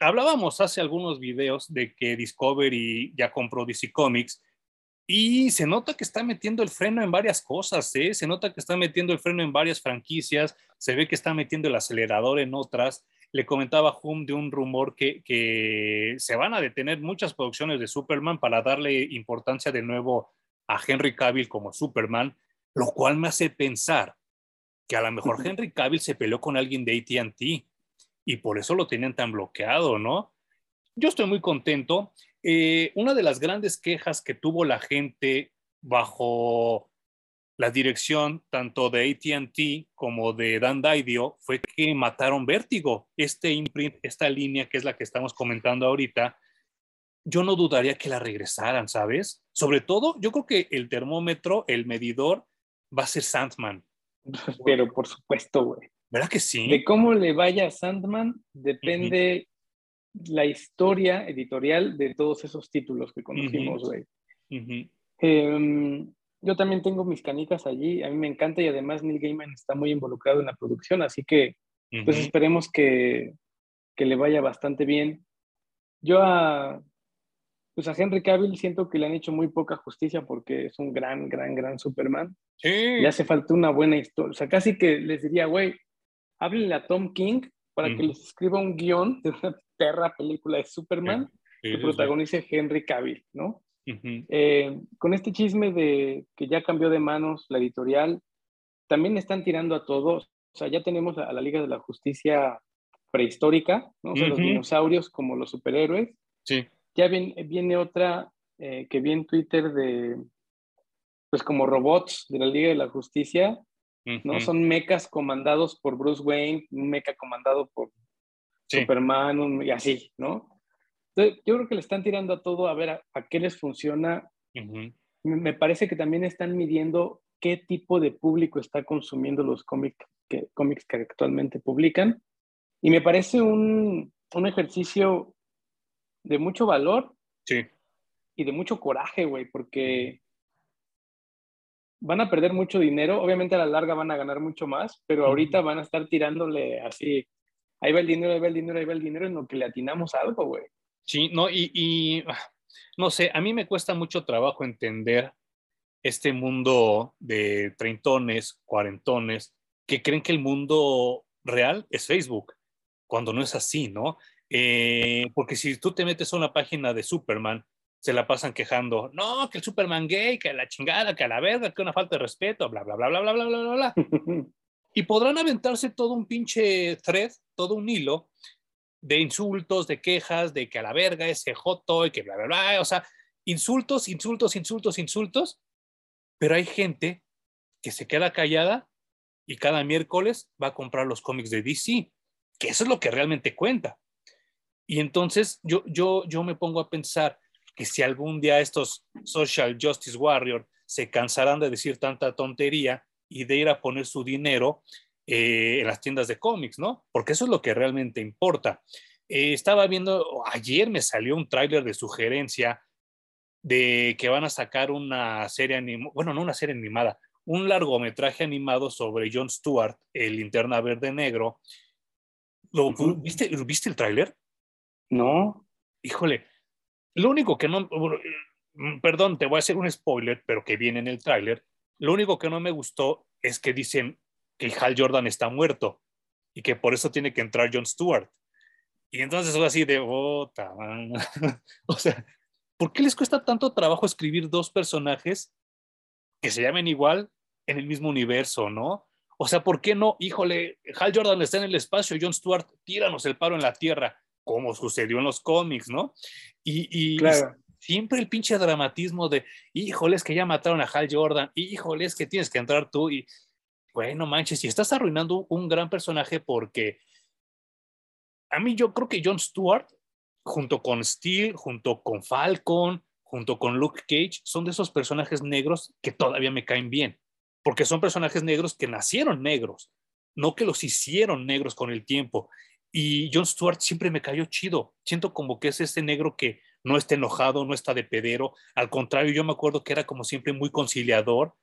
hablábamos hace algunos videos de que Discovery ya compró DC Comics y se nota que está metiendo el freno en varias cosas, ¿eh? se nota que está metiendo el freno en varias franquicias, se ve que está metiendo el acelerador en otras. Le comentaba Hum de un rumor que, que se van a detener muchas producciones de Superman para darle importancia de nuevo a Henry Cavill como Superman, lo cual me hace pensar que a lo mejor Henry Cavill se peleó con alguien de ATT y por eso lo tenían tan bloqueado, ¿no? Yo estoy muy contento. Eh, una de las grandes quejas que tuvo la gente bajo la dirección tanto de ATT como de Dan Didio fue que mataron Vértigo, este imprint, esta línea que es la que estamos comentando ahorita. Yo no dudaría que la regresaran, ¿sabes? Sobre todo, yo creo que el termómetro, el medidor, va a ser Sandman. Pero por supuesto, güey. ¿Verdad que sí? De cómo le vaya a Sandman depende la historia editorial de todos esos títulos que conocimos, güey. Em, yo también tengo mis canicas allí, a mí me encanta y además Neil Gaiman está muy involucrado en la producción, así que pues esperemos que, que, le vaya bastante bien. Yo a, pues a Henry Cavill siento que le han hecho muy poca justicia porque es un gran, gran, gran Superman. Sí. Le hace falta una buena historia. O sea, casi que les diría, güey, háblenle a Tom King para que les escriba un guion de una perra película de Superman que protagonice Henry Cavill, ¿no? Eh, con este chisme de que ya cambió de manos la editorial, también están tirando a todos. O sea, ya tenemos a, la Liga de la Justicia prehistórica, ¿no? O sea, los dinosaurios como los superhéroes. Sí. Ya viene, viene otra eh, que vi en Twitter de, pues como robots de la Liga de la Justicia, ¿no? Son mechas comandados por Bruce Wayne, un mecha comandado por Superman, y así, ¿no? Entonces, yo creo que le están tirando a todo a ver a, qué les funciona. Me parece que también están midiendo qué tipo de público está consumiendo los cómics que, cómics que actualmente publican. Y me parece un, un ejercicio de mucho valor sí. y de mucho coraje, güey, porque van a perder mucho dinero, obviamente a la larga van a ganar mucho más, pero ahorita van a estar tirándole así, ahí va el dinero, ahí va el dinero, ahí va el dinero, en lo que le atinamos algo, güey. Sí, no, y, ah, no sé, a mí me cuesta mucho trabajo entender este mundo de treintones, cuarentones, que creen que el mundo real es Facebook, cuando no es así, ¿no? Eh, porque si tú te metes a una página de Superman se la pasan quejando, no, que el Superman gay, que la chingada, que a la verga, que una falta de respeto, bla, bla, bla, bla, bla, bla, bla, bla, y podrán aventarse todo un pinche thread, todo un hilo de insultos, de quejas, de que a la verga ese joto y que bla, bla, bla, o sea, insultos, insultos, insultos, insultos, pero hay gente que se queda callada y cada miércoles va a comprar los cómics de DC, que eso es lo que realmente cuenta. Y entonces yo, yo, yo me pongo a pensar, que si algún día estos social justice warriors se cansarán de decir tanta tontería y de ir a poner su dinero eh, en las tiendas de cómics, ¿no? Porque eso es lo que realmente importa. Eh, estaba viendo, ayer me salió un tráiler de sugerencia de que van a sacar una serie animada, bueno, no una serie animada, un largometraje animado sobre Jon Stewart, el linterna verde negro. ¿Lo, ¿viste, ¿Viste el tráiler? No. Híjole, lo único que no, mm, perdón, te voy a hacer un spoiler, pero que viene en el tráiler. Lo único que no me gustó es que dicen que Hal Jordan está muerto y que por eso tiene que entrar Jon Stewart. Y entonces es así de, oh, o sea, ¿por qué les cuesta tanto trabajo escribir dos personajes que se llamen igual en el mismo universo, no? O sea, ¿por qué no? Híjole, Hal Jordan está en el espacio, Jon Stewart, tíranos el paro en la tierra como sucedió en los cómics, ¿no? Y, siempre el pinche dramatismo de, híjole, es que ya mataron a Hal Jordan, híjole, es que tienes que entrar tú y, bueno, manches, y estás arruinando un gran personaje porque a mí yo creo que Jon Stewart, junto con Steel, junto con Falcon, junto con Luke Cage, son de esos personajes negros que todavía me caen bien. porque son personajes negros que nacieron negros, no que los hicieron negros con el tiempo. Y Jon Stewart siempre me cayó chido. Siento como que es ese negro que no está enojado, no está de pedero. Al contrario, yo me acuerdo que era como siempre muy conciliador,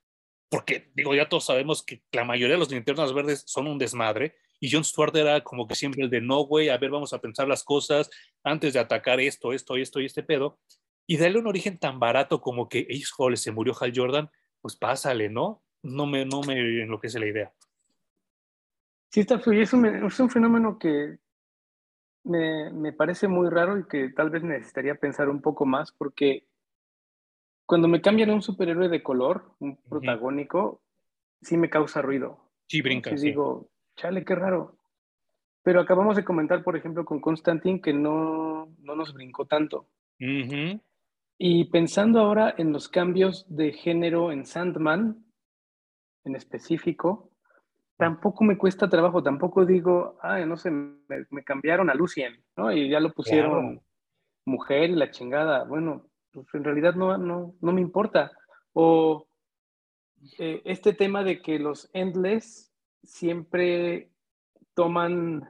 porque digo, ya todos sabemos que la mayoría de los linternas verdes son un desmadre. Y Jon Stewart era como que siempre el de no, güey, a ver, vamos a pensar las cosas antes de atacar esto, esto, esto y este pedo. Y darle un origen tan barato como que, híjole, se murió Hal Jordan, pues pásale, ¿no? No me, no me enloquece la idea. Sí, está es un, es un fenómeno que me, me, parece muy raro y que tal vez necesitaría pensar un poco más porque cuando me cambian a un superhéroe de color, un protagónico, sí me causa ruido. Sí, brinca. Sí. digo, chale, qué raro. Pero acabamos de comentar, por ejemplo, con Constantine que no, no nos brincó tanto. Y pensando ahora en los cambios de género en Sandman, en específico, tampoco me cuesta trabajo, tampoco digo, ay, no sé, me, cambiaron a Lucien, ¿no? Y ya lo pusieron mujer y la chingada. Bueno, pues en realidad no, no, no me importa. O eh, este tema de que los Endless siempre toman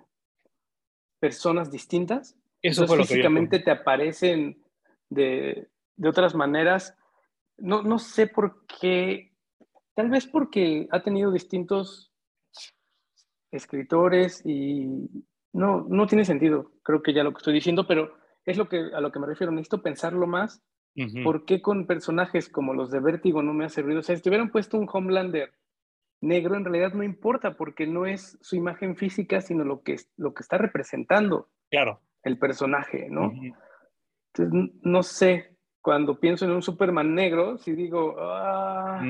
personas distintas. Eso fue lo físicamente te aparecen de, de otras maneras. No, no sé por qué, tal vez porque ha tenido distintos escritores y no, no tiene sentido, creo que ya lo que estoy diciendo, pero es lo que, a lo que me refiero, necesito pensarlo más. ¿Por qué con personajes como los de Vértigo no me ha servido? O sea, si hubieran puesto un Homelander negro, en realidad no importa, porque no es su imagen física, sino lo que, lo que está representando claro. el personaje, ¿no? Entonces, no sé, cuando pienso en un Superman negro, si digo, ah,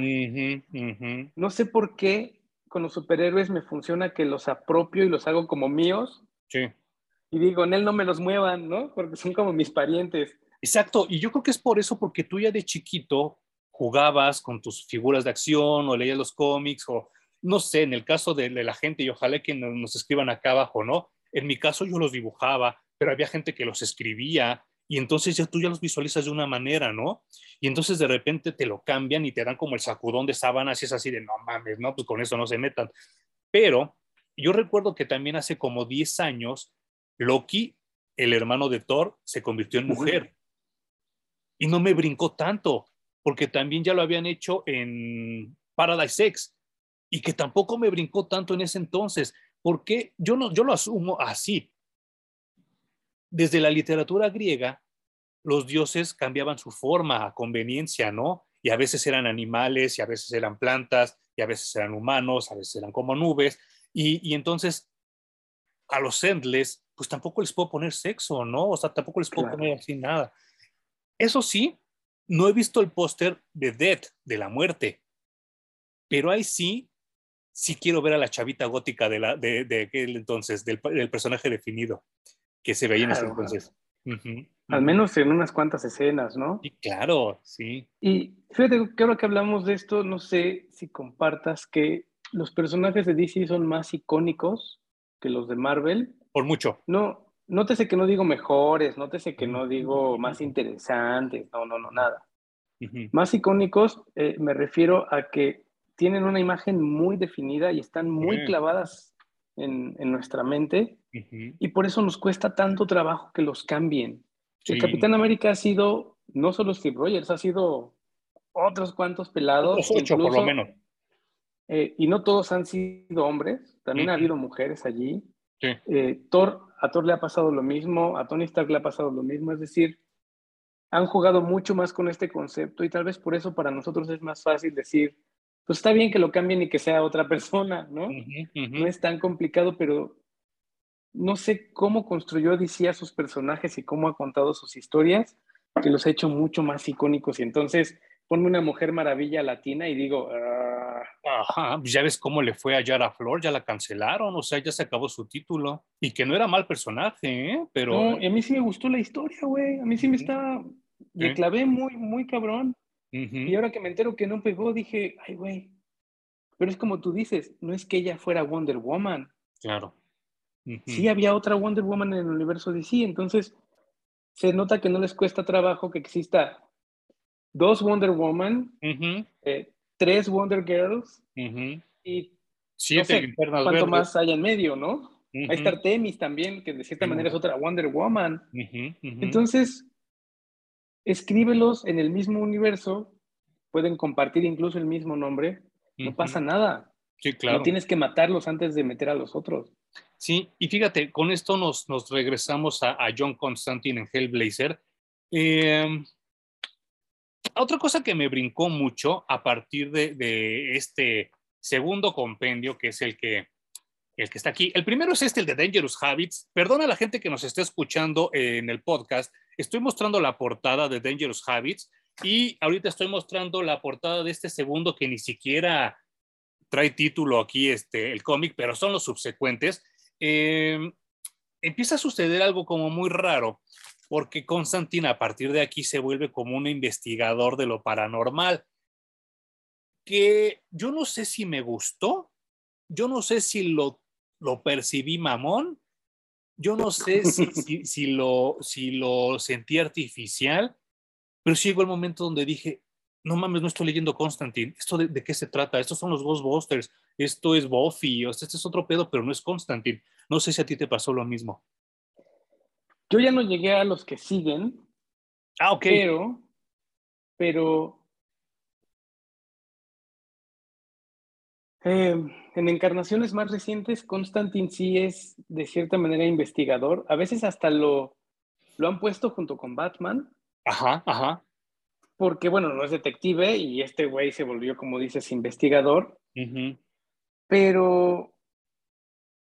no sé por qué con los superhéroes me funciona que los apropio y los hago como míos. Sí. Y digo, en él no me los muevan, ¿no? Porque son como mis parientes. Exacto, y yo creo que es por eso, porque tú ya de chiquito jugabas con tus figuras de acción o leías los cómics o no sé, en el caso de, la gente, y ojalá que nos escriban acá abajo, ¿no? En mi caso yo los dibujaba, pero había gente que los escribía y entonces ya tú ya los visualizas de una manera, ¿no? Y entonces de repente te lo cambian y te dan como el sacudón de sábanas y es así de, no mames, no, pues con eso no se metan. Pero yo recuerdo que también hace como 10 años, Loki, el hermano de Thor, se convirtió en mujer. Y no me brincó tanto, porque también ya lo habían hecho en Paradise X y que tampoco me brincó tanto en ese entonces, porque yo, no, yo lo asumo así desde la literatura griega, los dioses cambiaban su forma a conveniencia, ¿no? Y a veces eran animales, y a veces eran plantas, y a veces eran humanos, a veces eran como nubes. Y, entonces a los endless, pues tampoco les puedo poner sexo, ¿no? O sea, tampoco les puedo poner así nada. Eso sí, no he visto el póster de Death, de la muerte, pero ahí sí, sí quiero ver a la chavita gótica de, la, de, aquel entonces, del, del personaje definido que se veía en ese entonces. Al menos en unas cuantas escenas, ¿no? Y claro, sí. Y fíjate que ahora que hablamos de esto, no sé si compartas que los personajes de DC son más icónicos que los de Marvel. Por mucho. No, nótese que no digo mejores, nótese que no digo más interesantes, no, no, no, nada. Más icónicos, eh, me refiero a que tienen una imagen muy definida y están muy clavadas en, en nuestra mente y por eso nos cuesta tanto trabajo que los cambien. El Capitán América ha sido, no solo Steve Rogers, ha sido otros cuantos pelados. ocho, por lo menos. Eh, y no todos han sido hombres, también ha habido mujeres allí. Eh, Thor, a Thor le ha pasado lo mismo, a Tony Stark le ha pasado lo mismo, es decir, han jugado mucho más con este concepto y tal vez por eso para nosotros es más fácil decir, pues está bien que lo cambien y que sea otra persona, ¿no? No es tan complicado, pero no sé cómo construyó DC a sus personajes y cómo ha contado sus historias, que los ha hecho mucho más icónicos. Y entonces ponme una mujer maravilla latina y digo, ah". Ajá, pues ya ves cómo le fue a Yara Flor, ya la cancelaron, o sea, ya se acabó su título. Y que no era mal personaje, ¿eh? Pero... No, a mí sí me gustó la historia, güey. A mí sí me está... Le clavé muy, muy cabrón. Y ahora que me entero que no pegó, dije, ay, güey. Pero es como tú dices, no es que ella fuera Wonder Woman. Claro. Sí había otra Wonder Woman en el universo DC, entonces se nota que no les cuesta trabajo que exista dos Wonder Woman, eh, tres Wonder Girls y Siete no cuánto más hay en medio, ¿no? Ahí está Artemis también, que de cierta manera es otra Wonder Woman. Entonces, escríbelos en el mismo universo, pueden compartir incluso el mismo nombre, no pasa nada. Sí, claro. No tienes que matarlos antes de meter a los otros. Sí, y fíjate, con esto nos, nos regresamos a, John Constantine en Hellblazer. Em, otra cosa que me brincó mucho a partir de, de, este segundo compendio, que es el que, el que está aquí. El primero es este, el de Dangerous Habits. Perdona a la gente que nos esté escuchando en el podcast. Estoy mostrando la portada de Dangerous Habits y ahorita estoy mostrando la portada de este segundo que ni siquiera trae título aquí este, el cómic, pero son los subsecuentes, em, empieza a suceder algo como muy raro, porque Constantine a partir de aquí se vuelve como un investigador de lo paranormal, que yo no sé si me gustó, yo no sé si lo, lo percibí mamón, yo no sé si, si, lo, si lo sentí artificial, pero sí llegó el momento donde dije, no mames, no estoy leyendo Constantine. ¿Esto de, qué se trata? Estos son los Ghostbusters. Esto es Buffy. Este es otro pedo, pero no es Constantine. No sé si a ti te pasó lo mismo. Yo ya no llegué a los que siguen. Ah, ok. Pero, pero eh, en encarnaciones más recientes, Constantine sí es de cierta manera investigador. A veces hasta lo, lo han puesto junto con Batman. Ajá, ajá porque, bueno, no es detective y este güey se volvió, como dices, investigador. Pero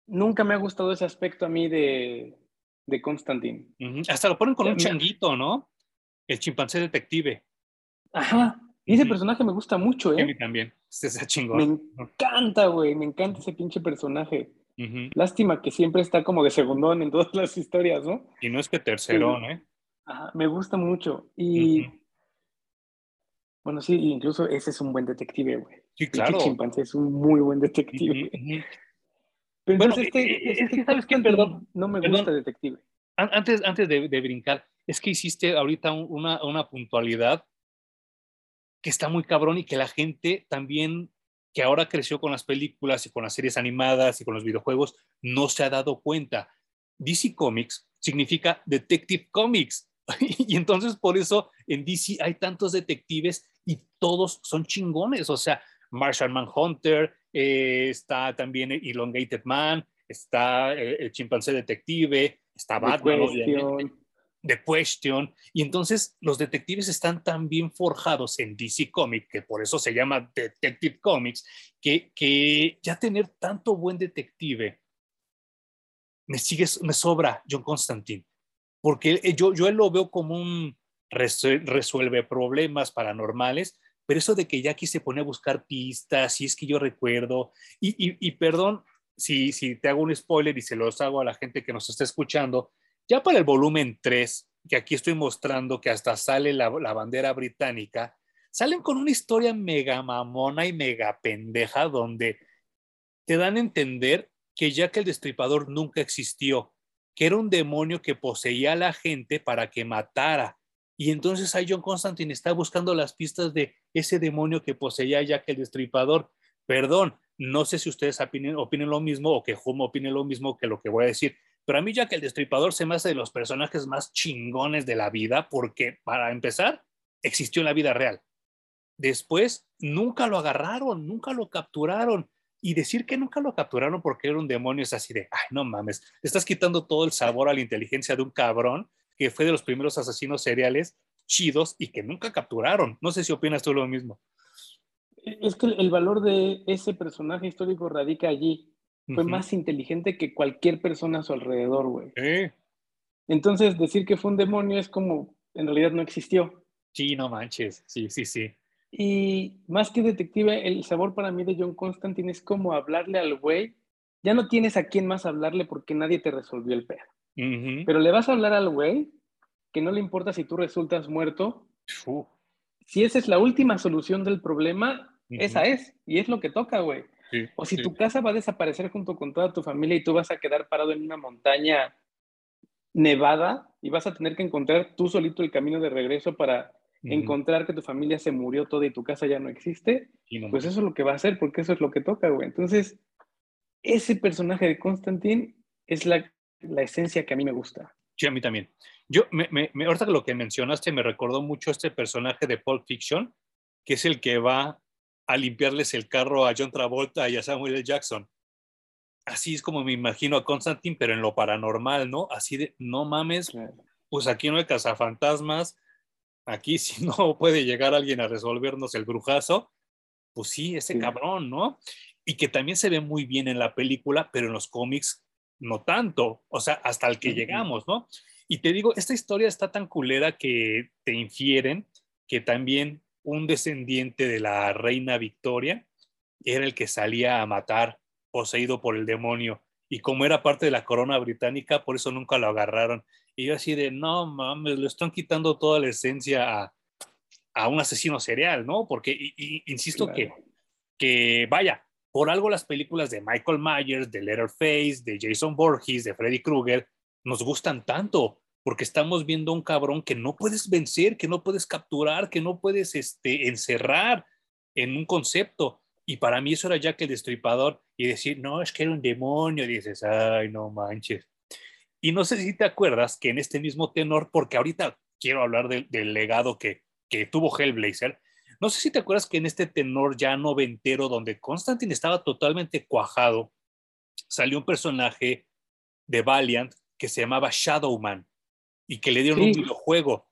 nunca me ha gustado ese aspecto a mí de, de Constantine. Hasta lo ponen con un changuito, ¿no? El chimpancé detective. Ajá. Y ese personaje me gusta mucho, ¿eh? A mí también. Este chingón. Me encanta, güey. Me encanta ese pinche personaje. Lástima que siempre está como de segundón en todas las historias, ¿no? Y no es que tercerón, ¿eh? Ajá, me gusta mucho. Y bueno, sí, incluso ese es un buen detective, güey. Sí, claro. El chimpancé es un muy buen detective. Pero bueno, este, eh, es que, ¿sabes qué? Perdón. No me gusta detective. Antes, antes de, brincar, es que hiciste ahorita una, una puntualidad que está muy cabrón y que la gente también que ahora creció con las películas y con las series animadas y con los videojuegos no se ha dado cuenta. DC Comics significa Detective Comics. y entonces por eso en DC hay tantos detectives y todos son chingones. O sea, Marshall Manhunter, eh, está también Elongated Man, está eh, el chimpancé detective, está Batman, The Question. Y entonces los detectives están tan bien forjados en DC Comics, que por eso se llama Detective Comics, que, que ya tener tanto buen detective me sigue, me sobra John Constantine, porque yo, yo él lo veo como un resuelve problemas paranormales, pero eso de que Jackie se pone a buscar pistas, si es que yo recuerdo, y, y, perdón si, si te hago un spoiler y se los hago a la gente que nos está escuchando, ya para el volumen 3, que aquí estoy mostrando que hasta sale la, bandera británica, salen con una historia mega mamona y mega pendeja donde te dan a entender que Jack el Destripador nunca existió, que era un demonio que poseía a la gente para que matara, y entonces ahí John Constantine está buscando las pistas de ese demonio que poseía Jack el Destripador. Perdón, no sé si ustedes opinen, lo mismo o que Humo opine lo mismo que lo que voy a decir, pero a mí Jack el Destripador se me hace de los personajes más chingones de la vida porque, para empezar, existió en la vida real. Después, nunca lo agarraron, nunca lo capturaron. Y decir que nunca lo capturaron porque era un demonio es así de, ay, no mames, estás quitando todo el sabor a la inteligencia de un cabrón que fue de los primeros asesinos seriales chidos y que nunca capturaron. No sé si opinas tú lo mismo. Es que el valor de ese personaje histórico radica allí. Fue más inteligente que cualquier persona a su alrededor, güey. Entonces, decir que fue un demonio es como, en realidad no existió. Sí, no manches. Sí, sí, sí. Y más que detective, el sabor para mí de John Constantine es como hablarle al güey. Ya no tienes a quién más hablarle porque nadie te resolvió el pedo. Pero le vas a hablar al güey que no le importa si tú resultas muerto. Si esa es la última solución del problema, esa es. Y es lo que toca, güey. O si tu casa va a desaparecer junto con toda tu familia y tú vas a quedar parado en una montaña nevada y vas a tener que encontrar tú solito el camino de regreso para encontrar que tu familia se murió toda y tu casa ya no existe, pues eso es lo que va a hacer, porque eso es lo que toca, güey. Entonces, ese personaje de Constantine es la, esencia que a mí me gusta. Sí, a mí también. Yo, me, me, ahorita que lo que mencionaste me recordó mucho este personaje de Pulp Fiction, que es el que va a limpiarles el carro a John Travolta y a Samuel L. Jackson. Así es como me imagino a Constantine, pero en lo paranormal, ¿no? Así de, no mames, pues aquí no hay cazafantasmas, aquí si no puede llegar alguien a resolvernos el brujazo, pues sí, ese cabrón, ¿no? Y que también se ve muy bien en la película, pero en los cómics no tanto, o sea, hasta el que llegamos, ¿no? Y te digo, esta historia está tan culera que te infieren que también un descendiente de la reina Victoria era el que salía a matar poseído por el demonio. Y como era parte de la corona británica, por eso nunca lo agarraron. Y yo así de, no mames, le están quitando toda la esencia a, a un asesino serial, ¿no? Porque, y, insisto que, que, vaya, por algo las películas de Michael Myers, de Letterface, de Jason Voorhees, de Freddy Krueger, nos gustan tanto, porque estamos viendo a un cabrón que no puedes vencer, que no puedes capturar, que no puedes este, encerrar en un concepto. Y para mí eso era Jack el Destripador. Y decir, no, es que era un demonio. Y dices, ay, no manches. Y no sé si te acuerdas que en este mismo tenor, porque ahorita quiero hablar del legado que, que tuvo Hellblazer, no sé si te acuerdas que en este tenor ya noventero, donde Constantine estaba totalmente cuajado, salió un personaje de Valiant que se llamaba Shadowman y que le dieron un videojuego.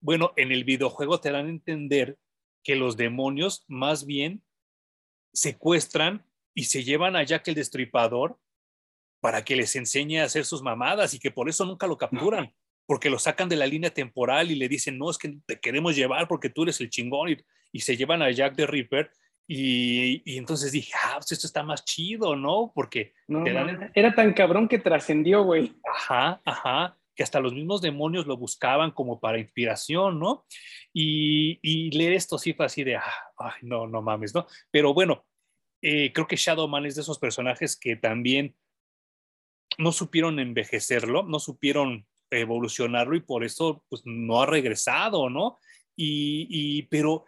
Bueno, en el videojuego te dan a entender que los demonios más bien secuestran y se llevan a Jack el Destripador para que les enseñe a hacer sus mamadas y que por eso nunca lo capturan, porque lo sacan de la línea temporal y le dicen, no, es que te queremos llevar porque tú eres el chingón y, se llevan a Jack the Ripper. Y, entonces dije, ah, pues esto está más chido, ¿no? Porque era tan cabrón que trascendió, güey. Ajá, ajá que hasta los mismos demonios lo buscaban como para inspiración, ¿no? Y, leer esto sí fue así de, ah, ay, no, no mames, ¿no? Pero bueno, eh, creo que Shadowman es de esos personajes que también no supieron envejecerlo, no supieron evolucionarlo y por eso pues no ha regresado, ¿no? Y, pero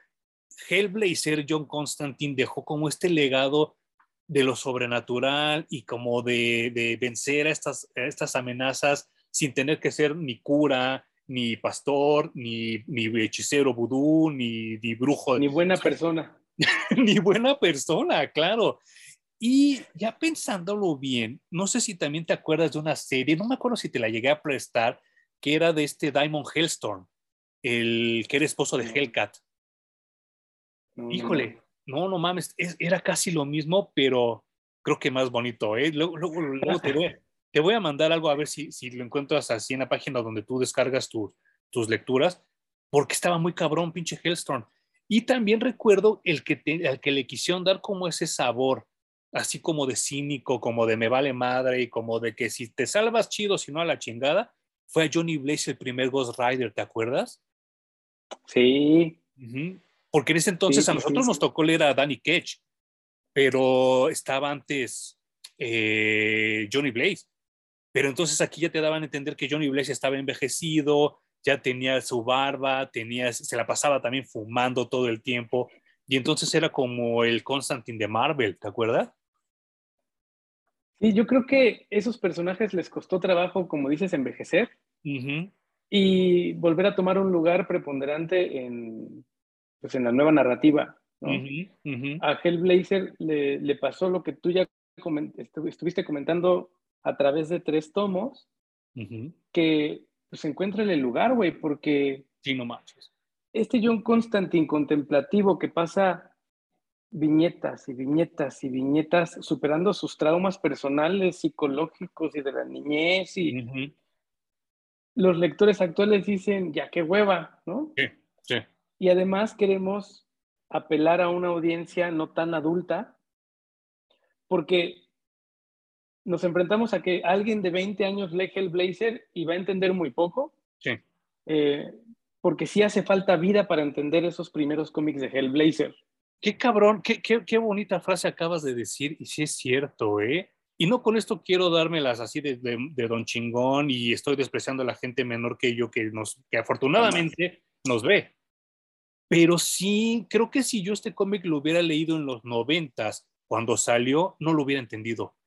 Hellblazer, John Constantine dejó como este legado de lo sobrenatural y como de, vencer a estas, a estas amenazas sin tener que ser ni cura, ni pastor, ni, ni hechicero vudú, ni, ni brujo. Ni buena persona. ni buena persona, claro. Y ya pensándolo bien, no sé si también te acuerdas de una serie, no me acuerdo si te la llegué a prestar, que era de este Diamond Hellstorm, el que era esposo de Hellcat. Híjole, no, no mames, era casi lo mismo, pero creo que más bonito, ¿eh? Luego, luego, luego te, voy, te voy a mandar algo a ver si, si lo encuentras así en la página donde tú descargas tus lecturas, porque estaba muy cabrón, pinche Hellstorm. Y también recuerdo el que, te, que le quisieron dar como ese sabor, así como de cínico, como de me vale madre y como de que si te salvas chido, si no a la chingada, fue a Johnny Blaze el primer Ghost Rider, ¿te acuerdas? Sí. Porque en ese entonces a nosotros nos tocó leer a Danny Ketch, pero estaba antes eh, Johnny Blaze. Pero entonces aquí ya te daban a entender que Johnny Blaze estaba envejecido, ya tenía su barba, tenía, se la pasaba también fumando todo el tiempo. Y entonces era como el Constantine de Marvel, ¿te acuerdas? Sí, yo creo que esos personajes les costó trabajo, como dices, envejecer y volver a tomar un lugar preponderante en, pues, en la nueva narrativa. A Hellblazer le, le, pasó lo que tú ya estuviste comentando a través de tres tomos que pues, se encuentra en el lugar, güey, porque... Sí, no manches. Este John Constantine contemplativo que pasa viñetas y viñetas y viñetas superando sus traumas personales, psicológicos y de la niñez y los lectores actuales dicen, ya qué hueva, ¿no? Sí, sí. Y además queremos apelar a una audiencia no tan adulta, porque nos enfrentamos a que alguien de 20 años lee Hellblazer y va a entender muy poco. Sí. Eh, porque sí hace falta vida para entender esos primeros cómics de Hellblazer. Qué cabrón, qué, qué, qué, bonita frase acabas de decir, y sí es cierto, ¿eh? Y no con esto quiero dármelas así de, de, don chingón y estoy despreciando a la gente menor que yo, que, nos, que afortunadamente nos ve. Pero sí, creo que si yo este cómic lo hubiera leído en los noventas, cuando salió, no lo hubiera entendido.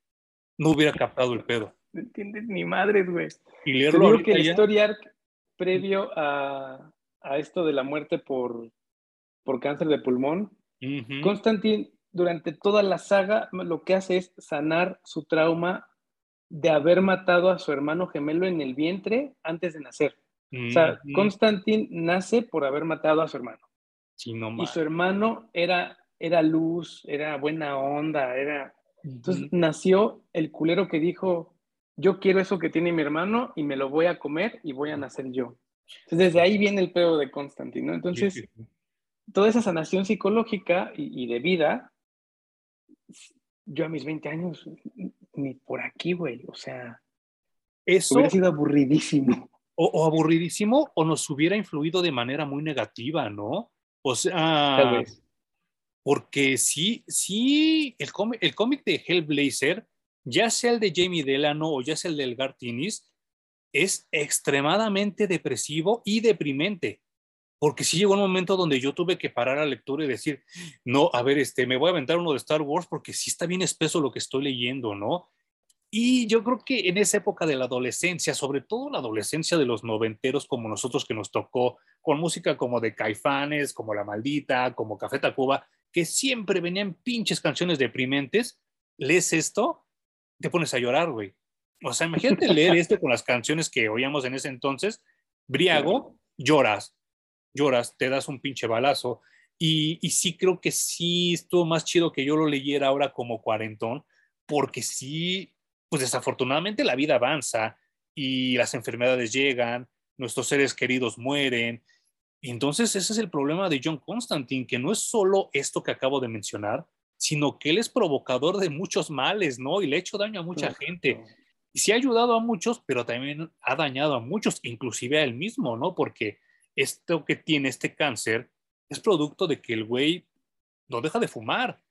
No hubiera captado el pedo. No entiendes ni madres, güey. Y leerlo Te que el story arc previo a, a, esto de la muerte por, por cáncer de pulmón, Constantine durante toda la saga lo que hace es sanar su trauma de haber matado a su hermano gemelo en el vientre antes de nacer. O sea, Constantine nace por haber matado a su hermano. y su hermano era, era luz, era buena onda, era... Entonces nació el culero que dijo, yo quiero eso que tiene mi hermano y me lo voy a comer y voy a nacer yo. Entonces desde ahí viene el pedo de Constantine, ¿no? Entonces, toda esa sanación psicológica y, de vida, yo a mis 20 años, ni por aquí, güey, o sea, eso hubiera sido aburridísimo. O, aburridísimo o nos hubiera influido de manera muy negativa, ¿no? O sea, porque sí, sí, el cómic, el cómic de Hellblazer, ya sea el de Jamie Delano o ya sea el del Gartinis, es extremadamente depresivo y deprimente porque sí llegó un momento donde yo tuve que parar la lectura y decir, no, a ver, este, me voy a aventar uno de Star Wars porque sí está bien espeso lo que estoy leyendo, ¿no? Y yo creo que en esa época de la adolescencia, sobre todo la adolescencia de los noventeros como nosotros que nos tocó, con música como de Caifanes, como La Maldita, como Café Tacuba, que siempre venían pinches canciones deprimentes, lees esto, te pones a llorar, güey. O sea, imagínate leer esto con las canciones que oíamos en ese entonces, briago, lloras lloras, te das un pinche balazo. Y, y, sí creo que sí estuvo más chido que yo lo leyera ahora como cuarentón, porque sí, pues desafortunadamente la vida avanza y las enfermedades llegan, nuestros seres queridos mueren. Entonces ese es el problema de John Constantine, que no es solo esto que acabo de mencionar, sino que él es provocador de muchos males, ¿no? Y le ha hecho daño a mucha gente. Y sí ha ayudado a muchos, pero también ha dañado a muchos, inclusive a él mismo, ¿no? Porque esto que tiene este cáncer es producto de que el güey no deja de fumar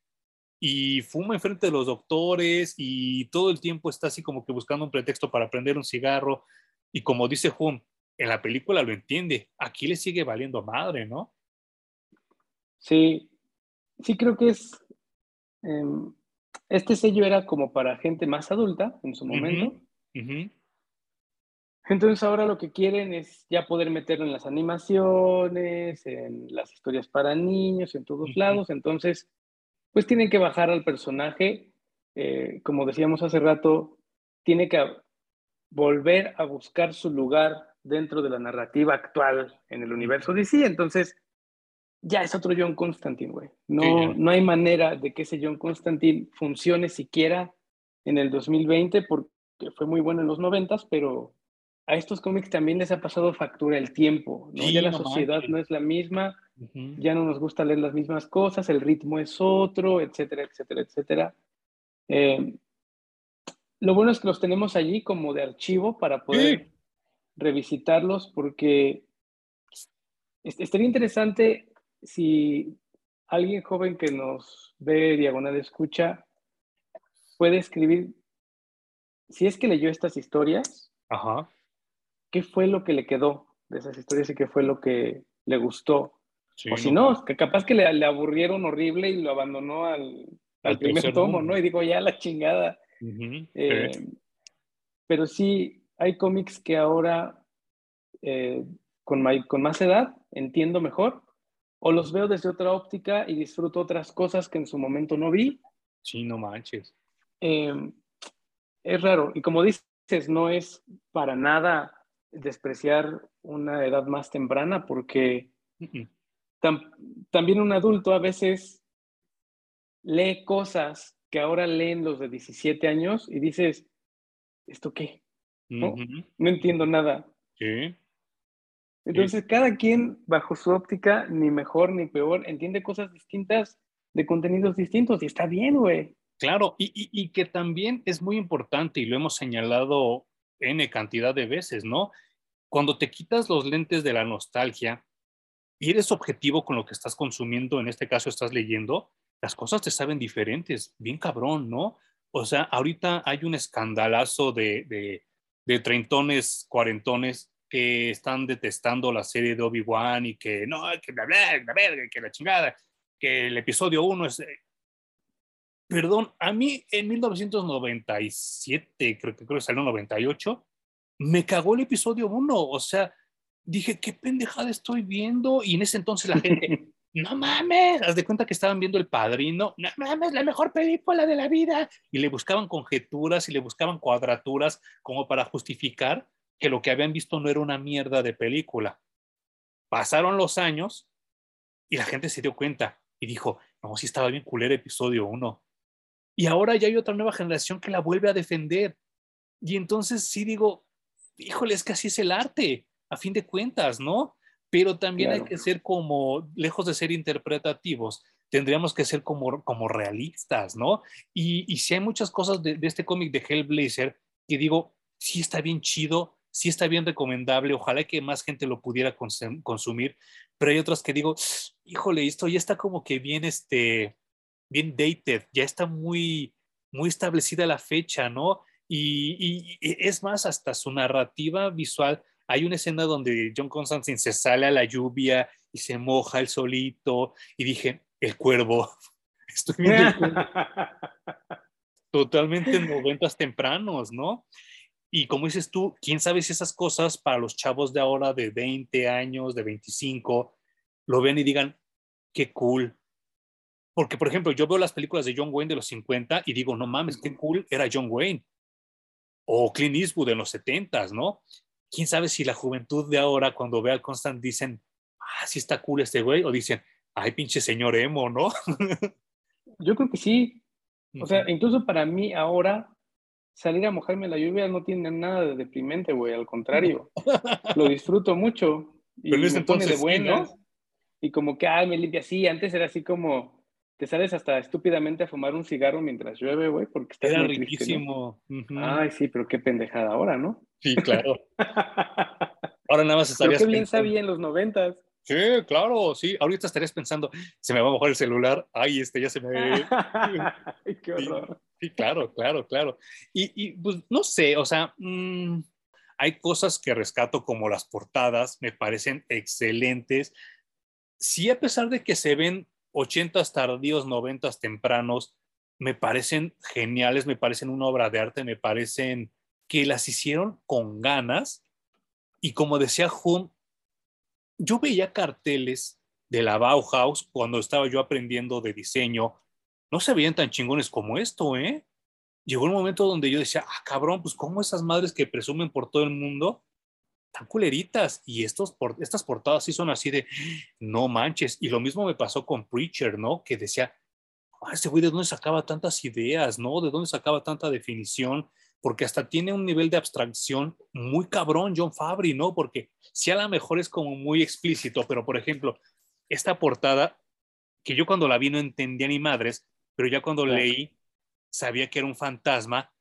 y fuma enfrente de los doctores y todo el tiempo está así como que buscando un pretexto para prender un cigarro y como dice Hum, en la película lo entiende, aquí le sigue valiendo madre, ¿no? Sí, sí creo que es, em, este sello era como para gente más adulta en su momento. Entonces ahora lo que quieren es ya poder meterlo en las animaciones, en las historias para niños, en todos lados. Entonces, pues tienen que bajar al personaje. Eh, como decíamos hace rato, tiene que volver a buscar su lugar dentro de la narrativa actual en el universo DC. Entonces, ya es otro John Constantine, güey. No, no hay manera de que ese John Constantine funcione siquiera en el 2020 porque fue muy bueno en los 90, pero a estos cómics también les ha pasado factura el tiempo, ¿no? ya la sociedad no es la misma, ya no nos gusta leer las mismas cosas, el ritmo es otro, etcétera, etcétera, etcétera. Eh, lo bueno es que los tenemos allí como de archivo para poder revisitarlos porque estaría interesante si alguien joven que nos ve diagonal escucha puede escribir, si es que leyó estas historias, Ajá qué fue lo que le quedó de esas historias y qué fue lo que le gustó. o si no, que capaz que le, aburrieron horrible y lo abandonó al, primer tomo, ¿no? Y digo, ya la chingada. Eh, pero sí, hay cómics que ahora, eh, con, con más edad, entiendo mejor, o los veo desde otra óptica y disfruto otras cosas que en su momento no vi. Sí, no manches. Eh, es raro. Y como dices, no es para nada despreciar una edad más temprana porque también un adulto a veces lee cosas que ahora leen los de 17 años y dices, ¿esto qué? No, entiendo nada. Entonces, cada quien, bajo su óptica, ni mejor ni peor, entiende cosas distintas de contenidos distintos y está bien, güey. Claro, y, y, que también es muy importante y lo hemos señalado N cantidad de veces, ¿no? Cuando te quitas los lentes de la nostalgia y eres objetivo con lo que estás consumiendo, en este caso estás leyendo, las cosas te saben diferentes, bien cabrón, ¿no? O sea, ahorita hay un escandalazo de, de, de treintones, cuarentones que están detestando la serie de Obi-Wan y que no, que la verga, que la chingada, que el episodio 1 es... Eh, perdón, a mí en 1997, creo que creo que salió en 98, me cagó el episodio 1, o sea, dije, qué pendejada estoy viendo, y en ese entonces la gente, no mames, haz de cuenta que estaban viendo El Padrino, no mames, la mejor película de la vida, y le buscaban conjeturas y le buscaban cuadraturas como para justificar que lo que habían visto no era una mierda de película. Pasaron los años y la gente se dio cuenta y dijo, no, sí estaba bien culero episodio 1. Y ahora ya hay otra nueva generación que la vuelve a defender. Y entonces sí digo, híjole, es que así es el arte, a fin de cuentas, ¿no? Pero también hay que ser como, lejos de ser interpretativos, tendríamos que ser como, como realistas, ¿no? Y, si hay muchas cosas de, de este cómic de Hellblazer que digo, sí está bien chido, sí está bien recomendable, ojalá que más gente lo pudiera consumir, pero hay otras que digo, híjole, esto ya está como que bien, este, bien dated, ya está muy, muy establecida la fecha, ¿no? Y, es más, hasta su narrativa visual, hay una escena donde John Constantine se sale a la lluvia y se moja el solito, y dije, el cuervo, estoy viendo totalmente en noventas tempranos, ¿no? Y como dices tú, quién sabe si esas cosas para los chavos de ahora de 20 años, de 25, lo ven y digan, qué cool. Porque, por ejemplo, yo veo las películas de John Wayne de los 50 y digo, no mames, qué cool era John Wayne. O Clint Eastwood de los 70, ¿no? Quién sabe si la juventud de ahora, cuando ve al Constant, dicen, ah, sí está cool este güey, o dicen, ay, pinche señor emo, ¿no? Yo creo que sí. O sea, incluso para mí ahora, salir a mojarme la lluvia no tiene nada de deprimente, güey, al contrario. Lo disfruto mucho. Y Pero me pone de buenas. Y como que, ay, me limpia así. Antes era así como, te sales hasta estúpidamente a fumar un cigarro mientras llueve, güey, porque está Era riquísimo. Ay, sí, pero qué pendejada ahora, ¿no? Sí, claro. ahora nada más estarías Pero qué bien sabía en los noventas. Sí, claro, sí. Ahorita estarías pensando, se me va a mojar el celular. Ay, este ya se me... Ay, qué horror. Sí, claro, claro, claro. Y, pues no sé, o sea, mm, hay cosas que rescato como las portadas, me parecen excelentes. Sí, a pesar de que se ven 80 tardíos, 90 tempranos, me parecen geniales, me parecen una obra de arte, me parecen que las hicieron con ganas. Y como decía Jun, yo veía carteles de la Bauhaus cuando estaba yo aprendiendo de diseño no se veían tan chingones como esto, ¿eh? Llegó un momento donde yo decía, ah, cabrón, pues cómo esas madres que presumen por todo el mundo, tan culeritas, y estos, estas portadas sí son así de, no manches, y lo mismo me pasó con Preacher, ¿no? Que decía, ah, ese güey de dónde sacaba tantas ideas, ¿no? De dónde sacaba tanta definición, porque hasta tiene un nivel de abstracción muy cabrón John Fabry, ¿no? Porque si a lo mejor es como muy explícito, pero por ejemplo, esta portada, que yo cuando la vi no entendía ni madres, pero ya cuando leí, sabía que era un fantasma,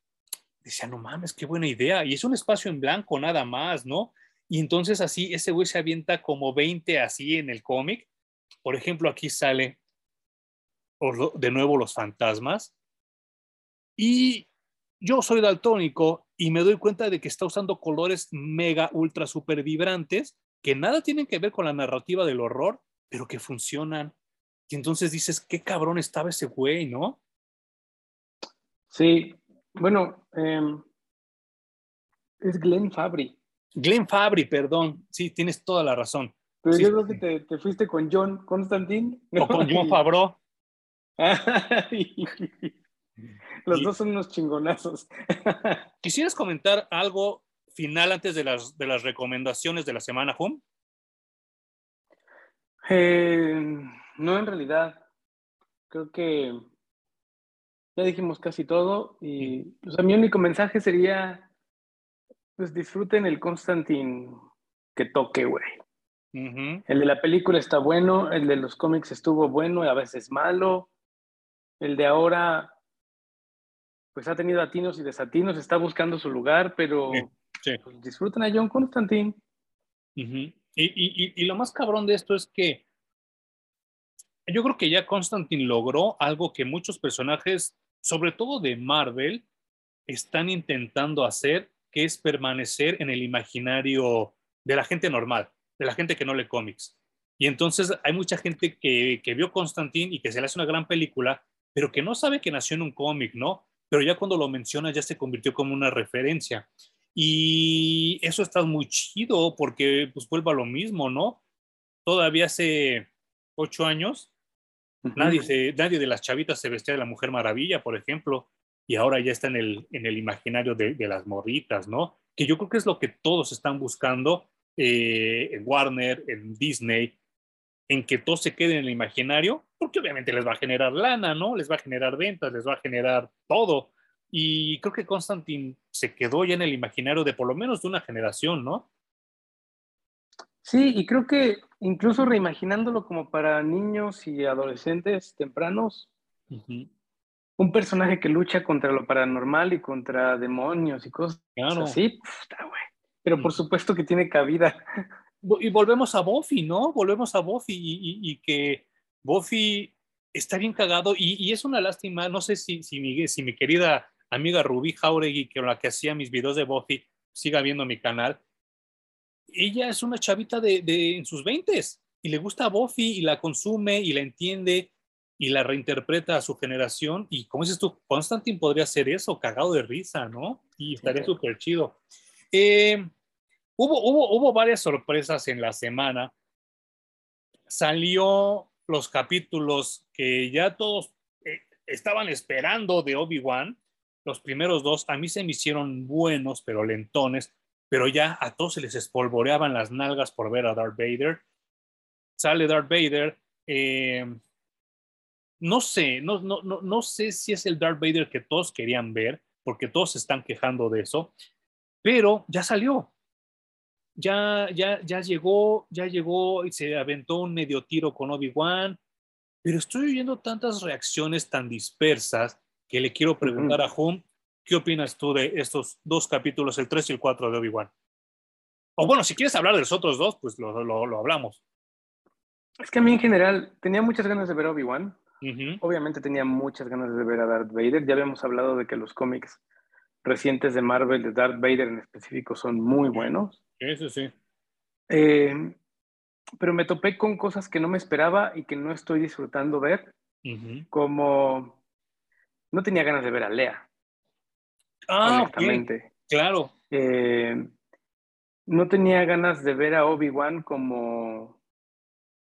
decía, no mames, qué buena idea. Y es un espacio en blanco nada más, ¿no? Y entonces así, ese güey se avienta como 20 así en el cómic. Por ejemplo, aquí sale de nuevo los fantasmas. Y yo soy daltónico y me doy cuenta de que está usando colores mega, ultra, super vibrantes que nada tienen que ver con la narrativa del horror, pero que funcionan. Y entonces dices, qué cabrón estaba ese güey, ¿no? Sí, bueno, em, es Glenn Fabry. Glenn Fabry, perdón. Sí, tienes toda la razón. Pero yo creo que te, fuiste con John Constantine. O con John Favreau. Los dos son unos chingonazos. ¿Quisieras comentar algo final antes de las, de las recomendaciones de la semana, Hum? Eh, no, en realidad, creo que ya dijimos casi todo y pues, mi único mensaje sería, pues disfruten el Constantine que toque, güey. El de la película está bueno, el de los cómics estuvo bueno y a veces malo. El de ahora, pues ha tenido atinos y desatinos, está buscando su lugar, pero pues, disfruten a John Constantine. y, lo más cabrón de esto es que yo creo que ya Constantine logró algo que muchos personajes, sobre todo de Marvel, están intentando hacer, que es permanecer en el imaginario de la gente normal, de la gente que no lee cómics. Y entonces hay mucha gente que, que vio Constantine y que se le hace una gran película, pero que no sabe que nació en un cómic, ¿no? Pero ya cuando lo menciona ya se convirtió como una referencia. Y eso está muy chido porque pues vuelve a lo mismo, ¿no? Todavía hace ocho años, nadie, nadie de las chavitas se vestía de la Mujer Maravilla, por ejemplo, y ahora ya está en el, en el imaginario de, de las morritas, ¿no? Que yo creo que es lo que todos están buscando eh, en Warner, en Disney, en que todo se quede en el imaginario, porque obviamente les va a generar lana, ¿no? Les va a generar ventas, les va a generar todo. Y creo que Constantine se quedó ya en el imaginario de por lo menos de una generación, ¿no? Sí, y creo que incluso reimaginándolo como para niños y adolescentes tempranos, un personaje que lucha contra lo paranormal y contra demonios y cosas así, güey. Pero por supuesto que tiene cabida. Y volvemos a Buffy, ¿no? Volvemos a Buffy y, que Buffy está bien cagado y, es una lástima, no sé si, si, mi, si mi querida amiga Rubí Jauregui, que la que hacía mis videos de Buffy, siga viendo mi canal. Ella es una chavita de, de en sus veintes y le gusta a Buffy y la consume y la entiende y la reinterpreta a su generación. Y como dices tú, Constantine podría hacer eso, cagado de risa, ¿no? Y estaría súper chido. Eh, hubo, hubo, hubo varias sorpresas en la semana. Salió los capítulos que ya todos eh, estaban esperando de Obi-Wan los primeros dos a mí se me hicieron buenos, pero lentones, pero ya a todos se les espolvoreaban las nalgas por ver a Darth Vader. Sale Darth Vader. Eh, no sé, no, no, no, no sé si es el Darth Vader que todos querían ver, porque todos se están quejando de eso, pero ya salió. Ya, ya, ya llegó, ya llegó y se aventó un medio tiro con Obi-Wan, pero estoy oyendo tantas reacciones tan dispersas que le quiero preguntar a Hum, ¿qué opinas tú de estos dos capítulos, el 3 y el 4 de Obi-Wan? O bueno, si quieres hablar de los otros dos, pues lo, lo, hablamos. Es que a mí en general tenía muchas ganas de ver Obi-Wan. Obviamente tenía muchas ganas de ver a Darth Vader. Ya habíamos hablado de que los cómics recientes de Marvel, de Darth Vader en específico, son muy buenos. Eso sí. Eh, pero me topé con cosas que no me esperaba y que no estoy disfrutando ver, como no tenía ganas de ver a Lea. Ah, honestamente. Claro. Eh, no tenía ganas de ver a Obi-Wan como,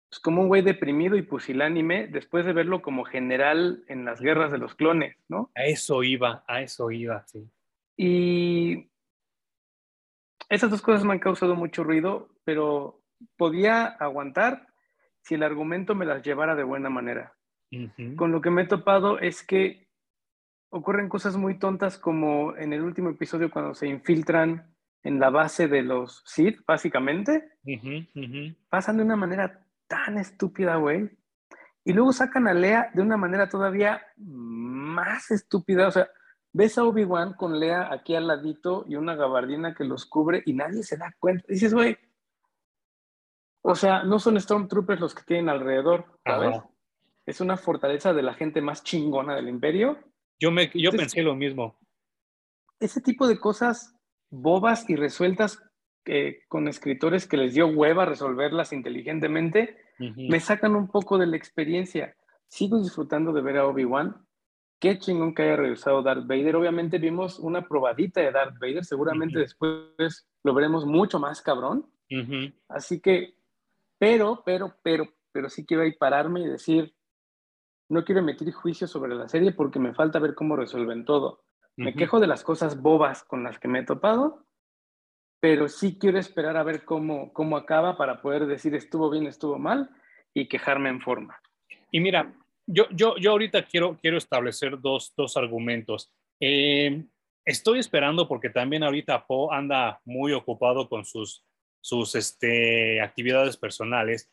pues, como un güey deprimido y pusilánime después de verlo como general en las guerras de los clones, ¿no? A eso iba, a eso iba, sí. Y esas dos cosas me han causado mucho ruido, pero podía aguantar si el argumento me las llevara de buena manera. Con lo que me he topado es que ocurren cosas muy tontas como en el último episodio cuando se infiltran en la base de los Sith, básicamente. Pasan de una manera tan estúpida, güey. Y luego sacan a Lea de una manera todavía más estúpida. O sea, ves a Obi-Wan con Lea aquí al ladito y una gabardina que los cubre y nadie se da cuenta. Dices, güey, o sea, no son Stormtroopers los que tienen alrededor, ¿sabes? Es una fortaleza de la gente más chingona del imperio yo, me, yo pensé lo mismo. Ese tipo de cosas bobas y resueltas eh, con escritores que les dio hueva resolverlas inteligentemente, me sacan un poco de la experiencia. Sigo disfrutando de ver a Obi-Wan. Qué chingón que haya regresado Darth Vader. Obviamente vimos una probadita de Darth Vader. Seguramente después lo veremos mucho más cabrón. Así que, pero, pero, pero, pero sí quiero ahí pararme y decir, no quiero emitir juicios sobre la serie porque me falta ver cómo resuelven todo. Me quejo de las cosas bobas con las que me he topado, pero sí quiero esperar a ver cómo, cómo acaba para poder decir estuvo bien, estuvo mal y quejarme en forma. Y mira, yo, yo, yo ahorita quiero, quiero establecer dos, dos argumentos. Eh, estoy esperando porque también ahorita Po anda muy ocupado con sus, sus este, actividades personales,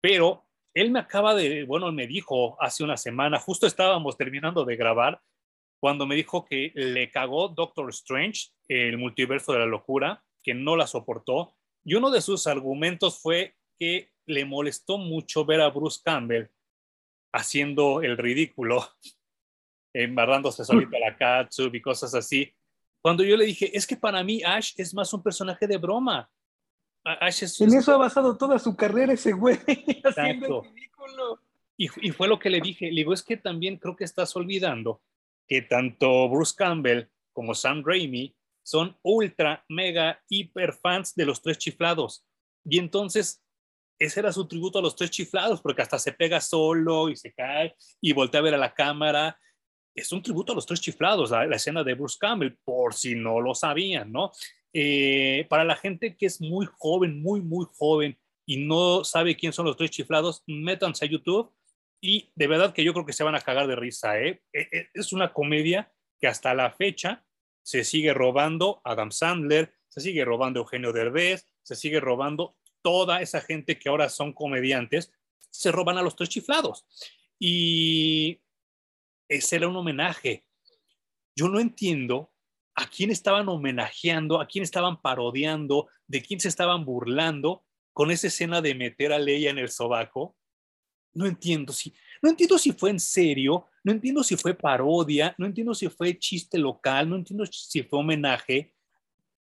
pero él me acaba de, bueno, me dijo hace una semana, justo estábamos terminando de grabar, cuando me dijo que le cagó Doctor Strange, el multiverso de la locura, que no la soportó. Y uno de sus argumentos fue que le molestó mucho ver a Bruce Campbell haciendo el ridículo, embarrándose solito a la catsup y cosas así. Cuando yo le dije, es que para mí Ash es más un personaje de broma. en eso ha basado toda su carrera ese güey, haciendo ridículo. Y, y, fue lo que le dije, le digo, es que también creo que estás olvidando que tanto Bruce Campbell como Sam Raimi son ultra, mega, hiper fans de los tres chiflados. Y entonces, ese era su tributo a los tres chiflados, porque hasta se pega solo y se cae y voltea a ver a la cámara. Es un tributo a los tres chiflados, la, la escena de Bruce Campbell, por si no lo sabían, ¿no? Eh, para la gente que es muy joven, muy, muy joven y no sabe quién son los tres chiflados, métanse a YouTube y de verdad que yo creo que se van a cagar de risa. ¿eh? E, e, es una comedia que hasta la fecha se sigue robando Adam Sandler, se sigue robando Eugenio Derbez, se sigue robando toda esa gente que ahora son comediantes, se roban a los tres chiflados. Y ese era un homenaje. Yo no entiendo a quién estaban homenajeando, a quién estaban parodiando, de quién se estaban burlando con esa escena de meter a Leia en el sobaco. No entiendo si, no entiendo si fue en serio, no entiendo si fue parodia, no entiendo si fue chiste local, no entiendo si fue homenaje,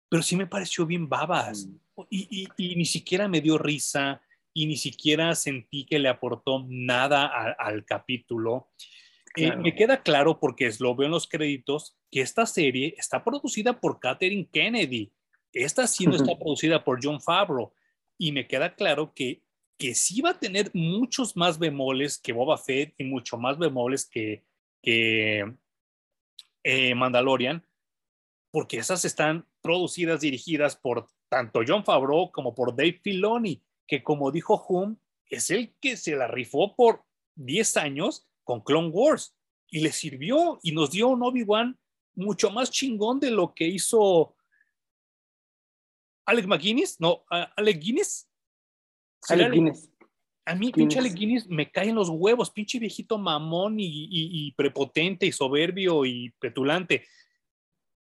pero sí me pareció bien babas mm. Y, ni siquiera me dio risa y ni siquiera sentí que le aportó nada al capítulo. Eh, me queda claro porque lo veo en los créditos que esta serie está producida por Katherine Kennedy. Esta sí no está producida por John Favreau. Y me queda claro que, que sí va a tener muchos más bemoles que Boba Fett y mucho más bemoles que, que eh, Mandalorian, porque esas están producidas, dirigidas por tanto John Favreau como por Dave Filoni, que como dijo Hum, es el que se la rifó por 10 años con Clone Wars y le sirvió y nos dio un Obi-Wan mucho más chingón de lo que hizo Alec McGuinness, no, Alec Guinness. Alec Guinness. A mí, pinche Alec Guinness, me caen los huevos, pinche viejito mamón y, prepotente y soberbio y petulante.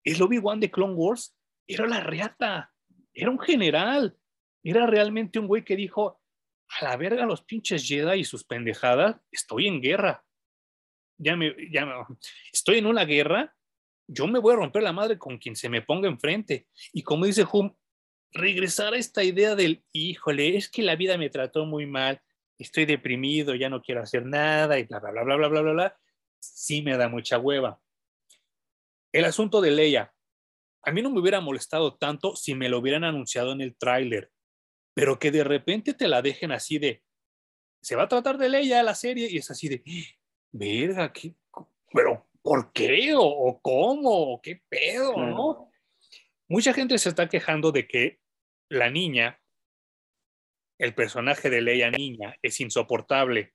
El Obi-Wan de Clone Wars era la reata, era un general, era realmente un güey que dijo, a la verga los pinches Jedi y sus pendejadas, estoy en guerra. Ya me, ya me, estoy en una guerra, yo me voy a romper la madre con quien se me ponga enfrente. Y como dice Hum, regresar a esta idea del, híjole, es que la vida me trató muy mal, estoy deprimido, ya no quiero hacer nada y bla, bla, bla, bla, bla, bla, bla, sí me da mucha hueva. El asunto de Leia, a mí no me hubiera molestado tanto si me lo hubieran anunciado en el tráiler pero que de repente te la dejen así de, se va a tratar de Leia la serie y es así de, verga, ¿qué? pero ¿por qué? ¿O, cómo? ¿O qué pedo? ¿no? Mucha gente se está quejando de que la niña, el personaje de Leia niña, es insoportable.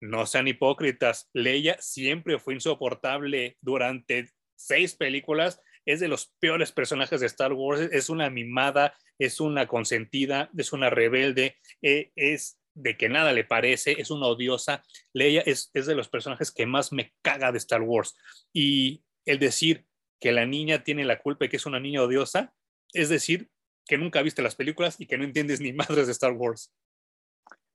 No sean hipócritas, Leia siempre fue insoportable durante seis películas es de los peores personajes de Star Wars, es una mimada, es una consentida, es una rebelde, eh, es de que nada le parece, es una odiosa. Leia es, es de los personajes que más me caga de Star Wars. Y el decir que la niña tiene la culpa y que es una niña odiosa, es decir, que nunca viste las películas y que no entiendes ni madres de Star Wars.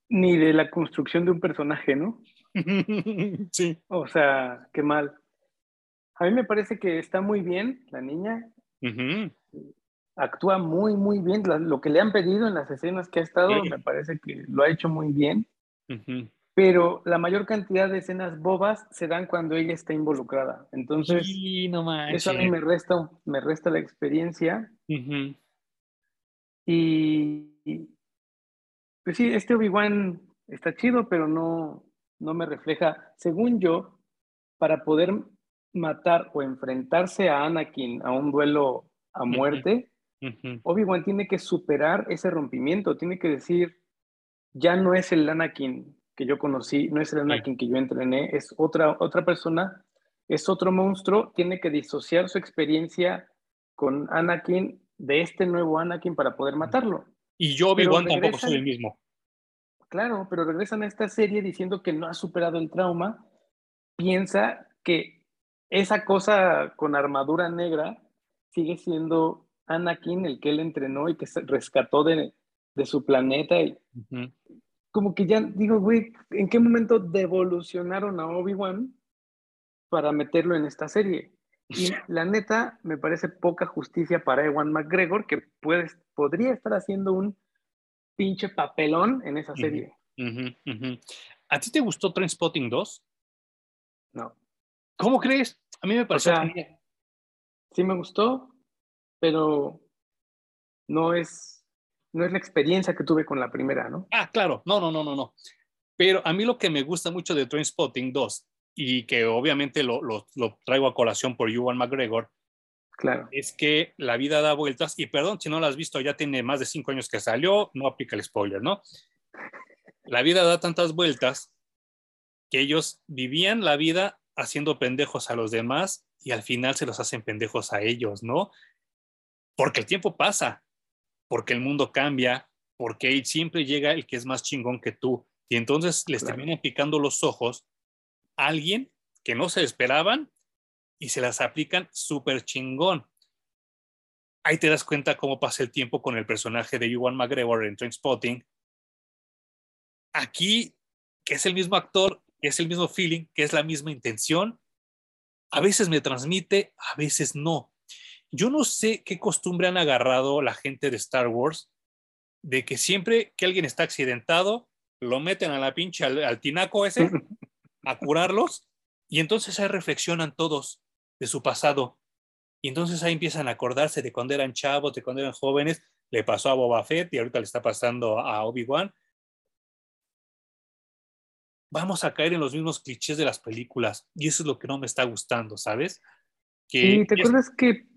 Ni de la construcción de un personaje, ¿no? sí. O sea, qué mal. A mí me parece que está muy bien la niña. Actúa muy, muy bien. Lo que le han pedido en las escenas que ha estado, me parece que lo ha hecho muy bien. Pero la mayor cantidad de escenas bobas se dan cuando ella está involucrada. Entonces, eso a mí me resta, me resta la experiencia. Y, pues sí, este Obi-Wan está chido, pero no, no me refleja, según yo, para poder matar o enfrentarse a Anakin a un duelo a muerte, Obi-Wan tiene que superar ese rompimiento, tiene que decir, ya no es el Anakin que yo conocí, no es el Anakin que yo entrené, es otra, otra persona, es otro monstruo, tiene que disociar su experiencia con Anakin de este nuevo Anakin para poder matarlo. Y yo, Obi-Wan, tampoco soy el mismo. Claro, pero regresan a esta serie diciendo que no ha superado el trauma, piensa que esa cosa con armadura negra sigue siendo Anakin el que él entrenó y que se rescató de, su planeta. Y Como que ya digo, güey, ¿en qué momento devolucionaron a Obi-Wan para meterlo en esta serie? Y la neta, me parece poca justicia para Ewan McGregor, que puede, podría estar haciendo un pinche papelón en esa serie. ¿A ti te gustó Trainspotting 2? No. ¿Cómo crees? A mí me pareció. sí me gustó, pero no es, no es la experiencia que tuve con la primera, ¿no? Ah, claro. No, no, no, no, no. Pero a mí lo que me gusta mucho de Trainspotting 2 y que obviamente lo, lo, traigo a colación por Ewan McGregor, claro. es que la vida da vueltas, y perdón si no la has visto, ya tiene más de cinco años que salió, no aplica el spoiler, ¿no? La vida da tantas vueltas que ellos vivían la vida haciendo pendejos a los demás y al final se los hacen pendejos a ellos, ¿no? Porque el tiempo pasa, porque el mundo cambia, porque siempre llega el que es más chingón que tú. Y entonces les terminan picando los ojos alguien que no se esperaban y se las aplican súper chingón. Ahí te das cuenta cómo pasa el tiempo con el personaje de Ewan McGregor en Trainspotting. Aquí, que es el mismo actor, que es el mismo feeling, que es la misma intención, a veces me transmite, a veces no. Yo no sé qué costumbre han agarrado la gente de Star Wars de que siempre que alguien está accidentado, lo meten a la pinche al tinaco ese a curarlos y entonces ahí reflexionan todos de su pasado. Y entonces ahí empiezan a acordarse de cuando eran chavos, de cuando eran jóvenes. Le pasó a Boba Fett y ahorita le está pasando a Obi-Wan. Vamos a caer en los mismos clichés de las películas y eso es lo que no me está gustando, ¿sabes? Que, sí, ¿te acuerdas que,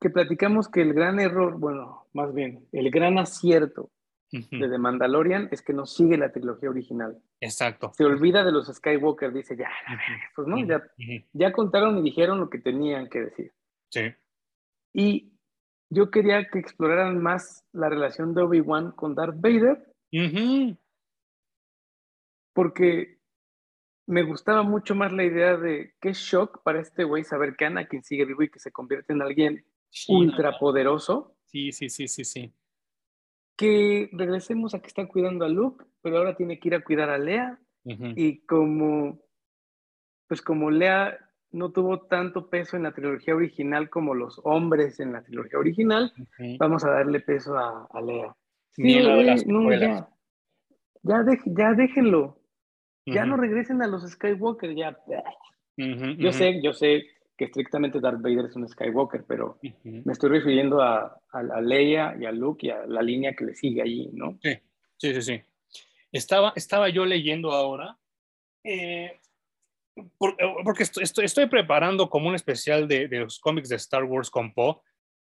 que platicamos que el gran error, bueno, más bien, el gran acierto de The Mandalorian es que no sigue la trilogía original. Exacto. Se olvida de los Skywalker, dice, ya, pues no, ya, ya contaron y dijeron lo que tenían que decir. Sí. Y yo quería que exploraran más la relación de Obi-Wan con Darth Vader. Porque me gustaba mucho más la idea de qué shock para este güey saber que Anakin sigue vivo y que se convierte en alguien ultra poderoso. Sí, sí, sí, sí, sí que regresemos a que está cuidando a Luke, pero ahora tiene que ir a cuidar a Lea. Y como, pues como Lea no tuvo tanto peso en la trilogía original como los hombres en la trilogía original, vamos a darle peso a, Lea. Sí, no, ya, ya, ya déjenlo. Ya no regresen a los Skywalker, ya. yo sé, yo sé que estrictamente Darth Vader es un Skywalker, pero me estoy refiriendo a, a, Leia y a Luke y a la línea que le sigue allí, ¿no? Sí, sí, sí. sí. Estaba, estaba yo leyendo ahora, eh, porque estoy, estoy, preparando como un especial de, de, los cómics de Star Wars con Poe.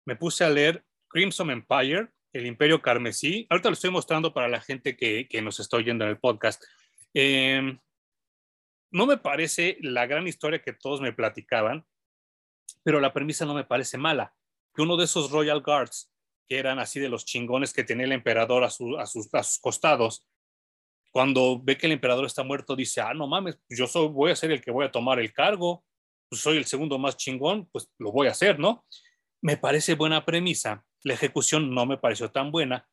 Me puse a leer Crimson Empire, El Imperio Carmesí. Ahorita lo estoy mostrando para la gente que, que nos está oyendo en el podcast. Eh, no me parece la gran historia que todos me platicaban, pero la premisa no me parece mala. Que uno de esos Royal Guards, que eran así de los chingones que tenía el emperador a, sus, a sus, costados, cuando ve que el emperador está muerto, dice, ah, no mames, yo soy, voy a ser el que voy a tomar el cargo, pues soy el segundo más chingón, pues lo voy a hacer, ¿no? Me parece buena premisa. La ejecución no me pareció tan buena,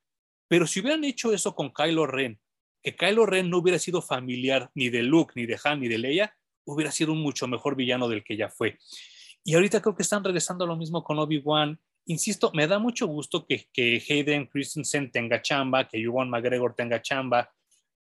pero si hubieran hecho eso con Kylo Ren, que Kylo Ren no hubiera sido familiar ni de Luke, ni de Han, ni de Leia, hubiera sido un mucho mejor villano del que ya fue. Y ahorita creo que están regresando a lo mismo con Obi-Wan. Insisto, me da mucho gusto que, que Hayden Christensen tenga chamba, que Ewan McGregor tenga chamba,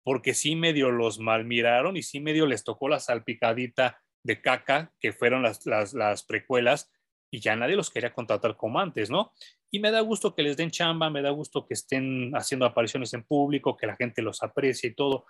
porque sí medio los malmiraron y sí medio les tocó la salpicadita de caca, que fueron las, las, las precuelas, y ya nadie los quería contratar como antes, ¿no? Y me da gusto que les den chamba, me da gusto que estén haciendo apariciones en público, que la gente los aprecie y todo,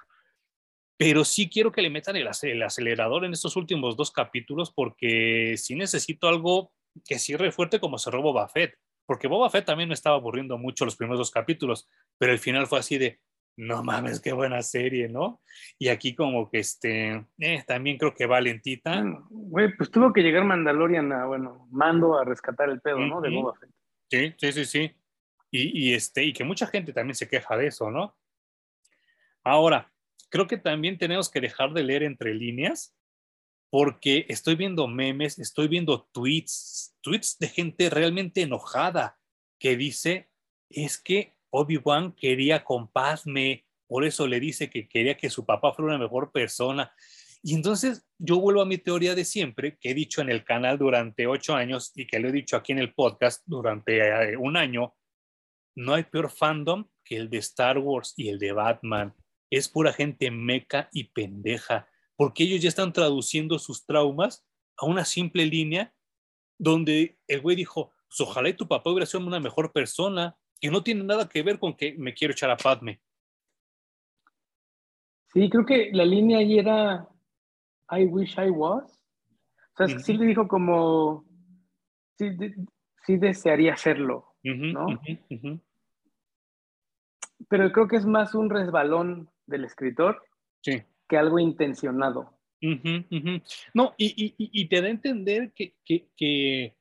pero sí quiero que le metan el, acelerador en estos últimos dos capítulos porque sí necesito algo que cierre fuerte como cerró Boba Fett, porque Boba Fett también me estaba aburriendo mucho los primeros dos capítulos, pero el final fue así de, no mames, qué buena serie, ¿no? Y aquí como que este, eh, también creo que va lentita. Güey, pues tuvo que llegar Mandalorian a, bueno, mando a rescatar el pedo, ¿no? De Boba Fett. Sí, sí, sí, sí. Y, y, este, y que mucha gente también se queja de eso, ¿no? Ahora, creo que también tenemos que dejar de leer entre líneas porque estoy viendo memes, estoy viendo tweets, tweets de gente realmente enojada que dice, es que Obi-Wan quería con por eso le dice que quería que su papá fuera una mejor persona. Y entonces yo vuelvo a mi teoría de siempre, que he dicho en el canal durante ocho años y que lo he dicho aquí en el podcast durante eh, un año, no hay peor fandom que el de Star Wars y el de Batman. Es pura gente meca y pendeja, porque ellos ya están traduciendo sus traumas a una simple línea donde el güey dijo, pues ojalá y tu papá hubiera sido una mejor persona, que no tiene nada que ver con que me quiero echar a Padme. Sí, creo que la línea ahí era I wish I was. O sea, sí le dijo como, sí, sí desearía hacerlo, ¿no? Pero creo que es más un resbalón del escritor que algo intencionado. No, y, te da a entender que, que,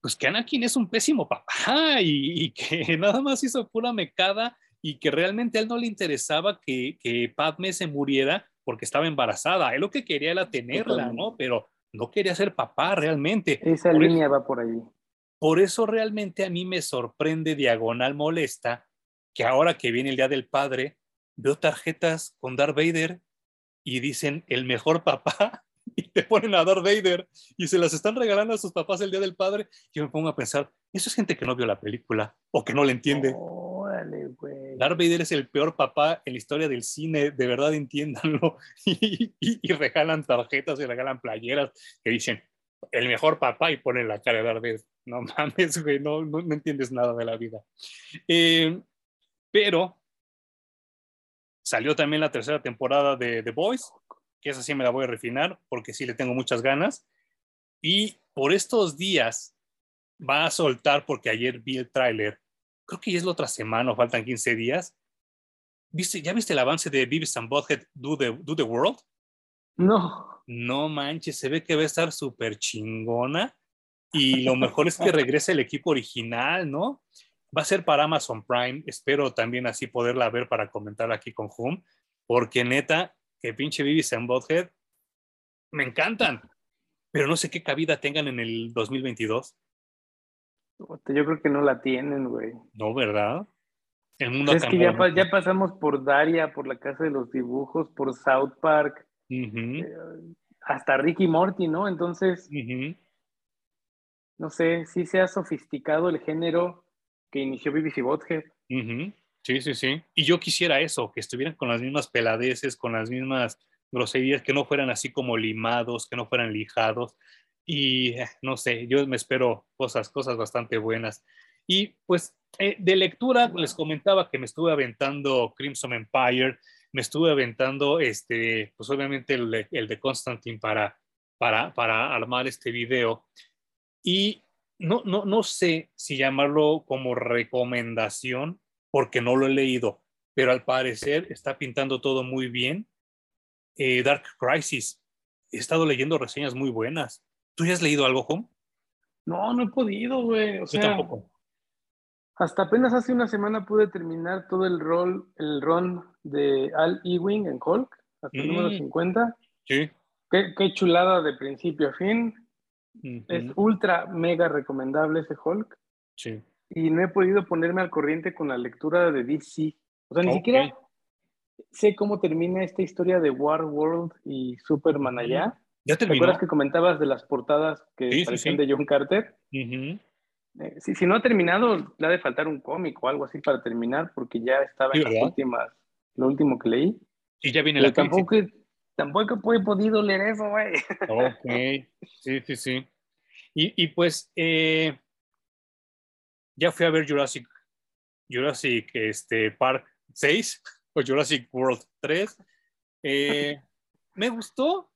pues que Anakin es un pésimo papá y, que nada más hizo pura mecada y que realmente a él no le interesaba que, que Padme se muriera porque estaba embarazada. Él lo que quería era tenerla, ¿no? Pero no quería ser papá realmente. Esa línea va por ahí. Por eso realmente a mí me sorprende diagonal molesta que ahora que viene el Día del Padre, veo tarjetas con Darth Vader y dicen el mejor papá y te ponen a Darth Vader y se las están regalando a sus papás el Día del Padre. Yo me pongo a pensar, eso es gente que no vio la película o que no la entiende. Darth Vader es el peor papá en la historia del cine, de verdad entiéndanlo. Y, regalan tarjetas y regalan playeras que dicen el mejor papá y ponen la cara de Darth Vader. No mames, güey, no, no, entiendes nada de la vida. Eh, pero salió también la tercera temporada de The Boys, que esa sí me la voy a refinar porque sí le tengo muchas ganas. Y por estos días va a soltar, porque ayer vi el tráiler, creo que ya es la otra semana o faltan 15 días. ¿Viste, ¿Ya viste el avance de Beavis and Butthead Do the, Do the World? No. No manches, se ve que va a estar súper chingona. Y lo mejor es que regrese el equipo original, ¿no? Va a ser para Amazon Prime. Espero también así poderla ver para comentar aquí con Hum. Porque neta, que pinche Beavis and Butthead me encantan. Pero no sé qué cabida tengan en el 2022. Yo creo que no la tienen, güey. No, ¿verdad? El mundo es que ya, ya, pasamos por Daria, por la Casa de los Dibujos, por South Park, eh, hasta Ricky Morty, ¿no? Entonces, no sé, sí se ha sofisticado el género que inició BBC Bothead. Sí, sí, sí. Y yo quisiera eso, que estuvieran con las mismas peladeces, con las mismas groserías, que no fueran así como limados, que no fueran lijados y eh, no sé, yo me espero cosas, cosas bastante buenas. Y pues eh, de lectura les comentaba que me estuve aventando Crimson Empire, me estuve aventando este, pues obviamente el, el de Constantine para, para, para armar este video. Y no, no, no sé si llamarlo como recomendación, porque no lo he leído, pero al parecer está pintando todo muy bien. Eh, Dark Crisis, he estado leyendo reseñas muy buenas. ¿Tú ya has leído algo, Home? No, no he podido, güey. O Yo tampoco. Hasta apenas hace una semana pude terminar todo el rol, el run de Al Ewing en Hulk, hasta el número 50. Mm. Sí. Qué, chulada de principio a fin. Es ultra mega recomendable ese Hulk. Sí. Y no he podido ponerme al corriente con la lectura de DC. O sea, ni siquiera sé cómo termina esta historia de War World y Superman allá. ¿Te acuerdas que comentabas de las portadas que parecían de John Carter? Eh, si, no ha terminado, le ha de faltar un cómic o algo así para terminar, porque ya estaba en las últimas, lo último que leí. Y ya viene la tampoco, tampoco he podido leer eso, güey. Ok, sí, sí, sí. Y, y pues, eh, ya fui a ver Jurassic, Jurassic este, Park 6 o Jurassic World 3. Eh, me gustó,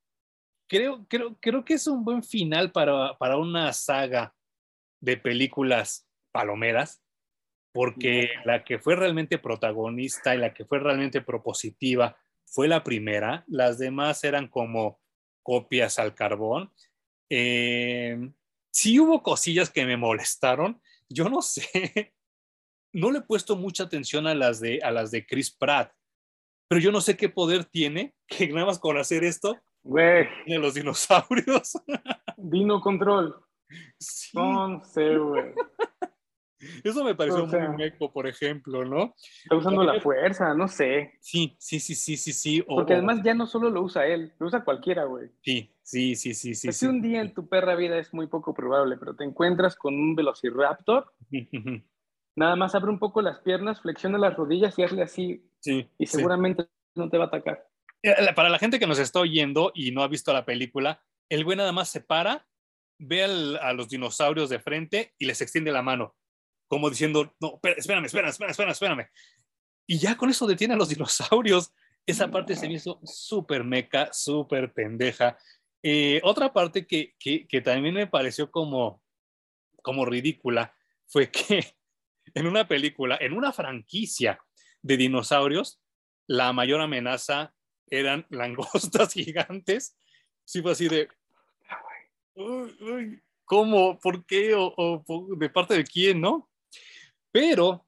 creo, creo, creo que es un buen final para, para una saga de películas palomeras, porque la que fue realmente protagonista y la que fue realmente propositiva fue la primera, las demás eran como copias al carbón. Eh, sí hubo cosillas que me molestaron, yo no sé, no le he puesto mucha atención a las de, a las de Chris Pratt, pero yo no sé qué poder tiene que nada más con hacer esto Güey. De los dinosaurios. Dino Control. Sí. No sé, güey. Eso me pareció muy meco, por ejemplo, ¿no? Está usando la fuerza, no sé. Sí, sí, sí, sí, sí, sí. Porque además ya no solo lo usa él, lo usa cualquiera, güey. Sí, sí, sí, sí, sí. sí, un día en tu perra vida es muy poco probable, pero te encuentras con un velociraptor, nada más abre un poco las piernas, flexiona las rodillas y hazle así. Sí. Y seguramente no te va a atacar. Eh, para la gente que nos está oyendo y no ha visto la película, el güey nada más se para, ve a los dinosaurios de frente y les extiende la mano como diciendo, no, espérame, espérame, espérame, espérame, espérame. Y ya con eso detiene a los dinosaurios. Esa parte se me hizo súper meca, súper pendeja. Eh, otra parte que, que, que, también me pareció como, como ridícula fue que en una película, en una franquicia de dinosaurios, la mayor amenaza eran langostas gigantes. Sí fue así de... ¿Cómo? ¿Por qué? ¿O, o de parte de quién? ¿No? pero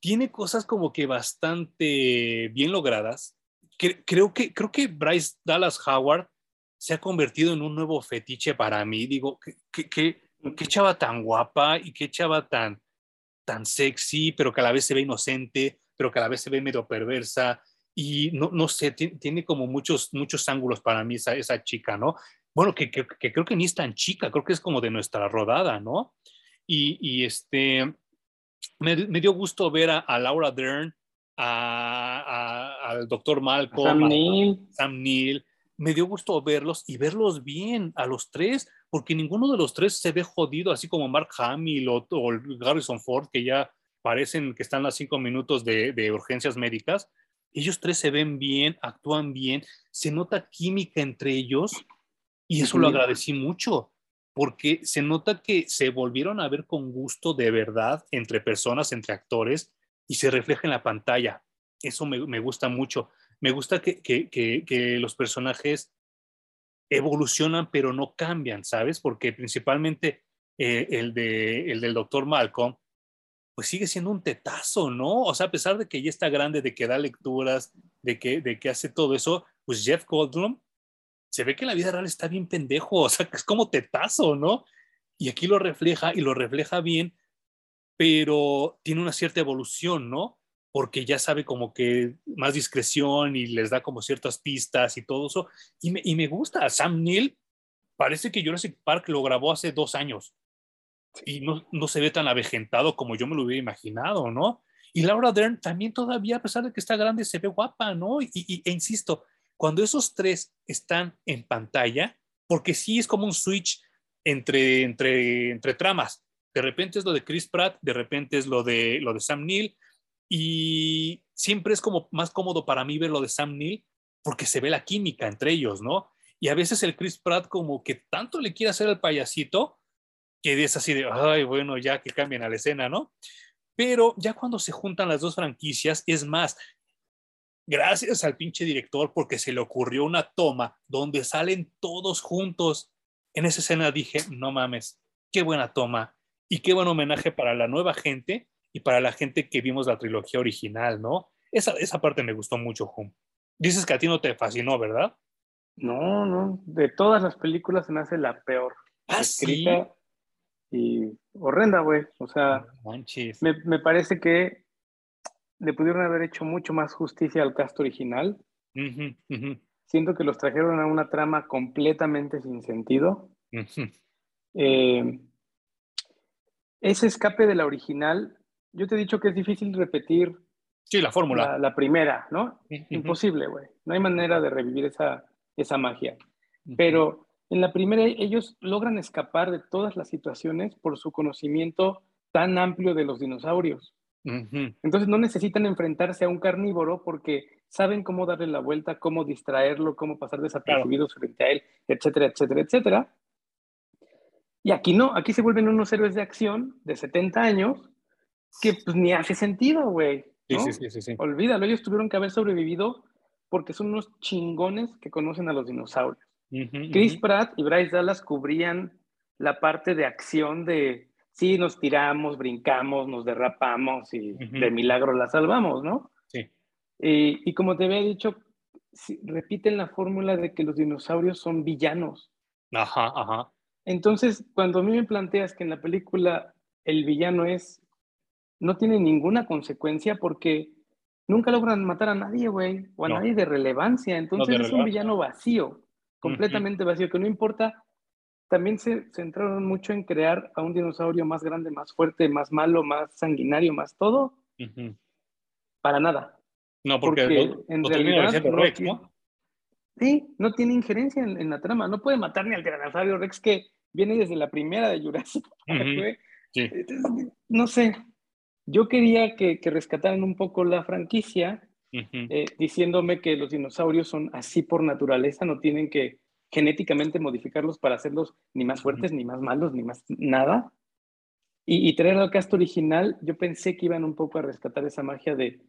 tiene cosas como que bastante bien logradas. Creo que, creo que Bryce Dallas Howard se ha convertido en un nuevo fetiche para mí. Digo, qué, qué, qué chava tan guapa y qué chava tan, tan sexy, pero que a la vez se ve inocente, pero que a la vez se ve medio perversa. Y no, no sé, tiene, como muchos, muchos ángulos para mí esa, esa chica, ¿no? Bueno, que, que, creo que ni es tan chica, creo que es como de nuestra rodada, ¿no? Y, y este, me, dio gusto ver a, Laura Dern, al doctor Malcolm, Sam Neill. Sam Neill. Me dio gusto verlos y verlos bien a los tres, porque ninguno de los tres se ve jodido, así como Mark Hamill o, Garrison Ford, que ya parecen que están a cinco minutos de, de urgencias médicas. Ellos tres se ven bien, actúan bien, se nota química entre ellos y eso lo agradecí mucho porque se nota que se volvieron a ver con gusto de verdad entre personas, entre actores, y se refleja en la pantalla. Eso me, gusta mucho. Me gusta que, los personajes evolucionan, pero no cambian, ¿sabes? Porque principalmente eh, el, de, el del doctor Malcolm, pues sigue siendo un tetazo, ¿no? O sea, a pesar de que ya está grande, de que da lecturas, de que, de que hace todo eso, pues Jeff Goldblum se ve que la vida real está bien pendejo, o sea, que es como tetazo, ¿no? Y aquí lo refleja y lo refleja bien, pero tiene una cierta evolución, ¿no? Porque ya sabe como que más discreción y les da como ciertas pistas y todo eso. Y me, y me gusta, Sam Neill parece que Jurassic Park lo grabó hace dos años y no, no se ve tan avejentado como yo me lo hubiera imaginado, ¿no? Y Laura Dern también todavía, a pesar de que está grande, se ve guapa, ¿no? Y, y, e insisto, cuando esos tres están en pantalla, porque sí es como un switch entre, entre, entre tramas. De repente es lo de Chris Pratt, de repente es lo de, lo de Sam Neill, y siempre es como más cómodo para mí ver lo de Sam Neill porque se ve la química entre ellos, ¿no? Y a veces el Chris Pratt como que tanto le quiere hacer al payasito que es así de, ay, bueno, ya que cambien a la escena, ¿no? Pero ya cuando se juntan las dos franquicias, es más, gracias al pinche director porque se le ocurrió una toma donde salen todos juntos. En esa escena dije, no mames, qué buena toma y qué buen homenaje para la nueva gente y para la gente que vimos la trilogía original, ¿no? Esa, esa parte me gustó mucho, Hum. Dices que a ti no te fascinó, ¿verdad? No, no, de todas las películas se me hace la peor. ¿Ah, escrita y horrenda, güey. O sea, me, me parece que le pudieron haber hecho mucho más justicia al cast original. Siento que los trajeron a una trama completamente sin sentido. Eh, ese escape de la original, yo te he dicho que es difícil repetir. Sí, la fórmula. La, primera, ¿no? Imposible, güey. No hay manera de revivir esa, esa magia. Pero en la primera ellos logran escapar de todas las situaciones por su conocimiento tan amplio de los dinosaurios. Entonces no necesitan enfrentarse a un carnívoro porque saben cómo darle la vuelta, cómo distraerlo, cómo pasar desapercibidos frente a él, etcétera, etcétera, etcétera. Y aquí no, aquí se vuelven unos héroes de acción de 70 años que pues ni hace sentido, güey. Sí, sí, sí, sí, Olvídalo, ellos tuvieron que haber sobrevivido porque son unos chingones que conocen a los dinosaurios. Chris Pratt y Bryce Dallas cubrían la parte de acción de sí nos tiramos, brincamos, nos derrapamos y de milagro la salvamos, ¿no? Sí. Y, como te había dicho, repiten la fórmula de que los dinosaurios son villanos. Ajá, ajá. Entonces, cuando a mí me planteas que en la película el villano es, no tiene ninguna consecuencia porque nunca logran matar a nadie, güey, o a nadie de relevancia. Entonces es un villano vacío, completamente vacío, que no importa. También se centraron mucho en crear a un dinosaurio más grande, más fuerte, más malo, más sanguinario, más todo. Para nada. No, porque, en realidad no, Sí, no tiene injerencia en, la trama. No puede matar ni al tiranosaurio Rex que viene desde la primera de Jurassic Park, no sé, yo quería que, rescataran un poco la franquicia, eh, diciéndome que los dinosaurios son así por naturaleza, no tienen que genéticamente modificarlos para hacerlos ni más fuertes, ni más malos, ni más nada. Y, y traer al cast original, yo pensé que iban un poco a rescatar esa magia de,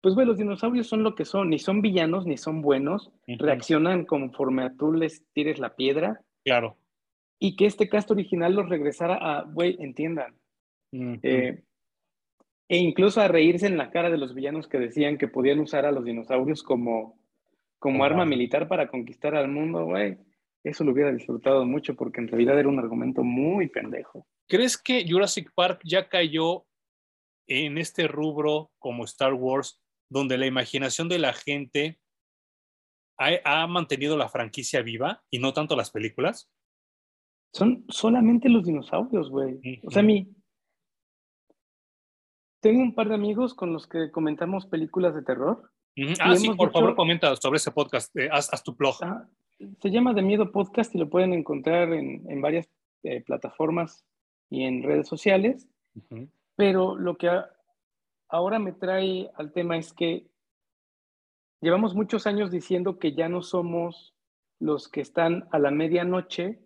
pues bueno, los dinosaurios son lo que son, ni son villanos, ni son buenos, reaccionan conforme a tú les tires la piedra. Claro. Y que este cast original los regresara a, güey, entiendan, eh, e incluso a reírse en la cara de los villanos que decían que podían usar a los dinosaurios como, como arma militar para conquistar al mundo, güey. Eso lo hubiera disfrutado mucho porque en realidad era un argumento muy pendejo. ¿Crees que Jurassic Park ya cayó en este rubro como Star Wars, donde la imaginación de la gente ha, ha mantenido la franquicia viva y no tanto las películas? Son solamente los dinosaurios, güey. O sea, mi, tengo un par de amigos con los que comentamos películas de terror. Ah, sí, por favor, comenta sobre ese podcast. Eh, haz, tu blog. Ah, se llama De Miedo Podcast y lo pueden encontrar en, varias eh, plataformas y en redes sociales. Pero lo que ahora me trae al tema es que llevamos muchos años diciendo que ya no somos los que están a la medianoche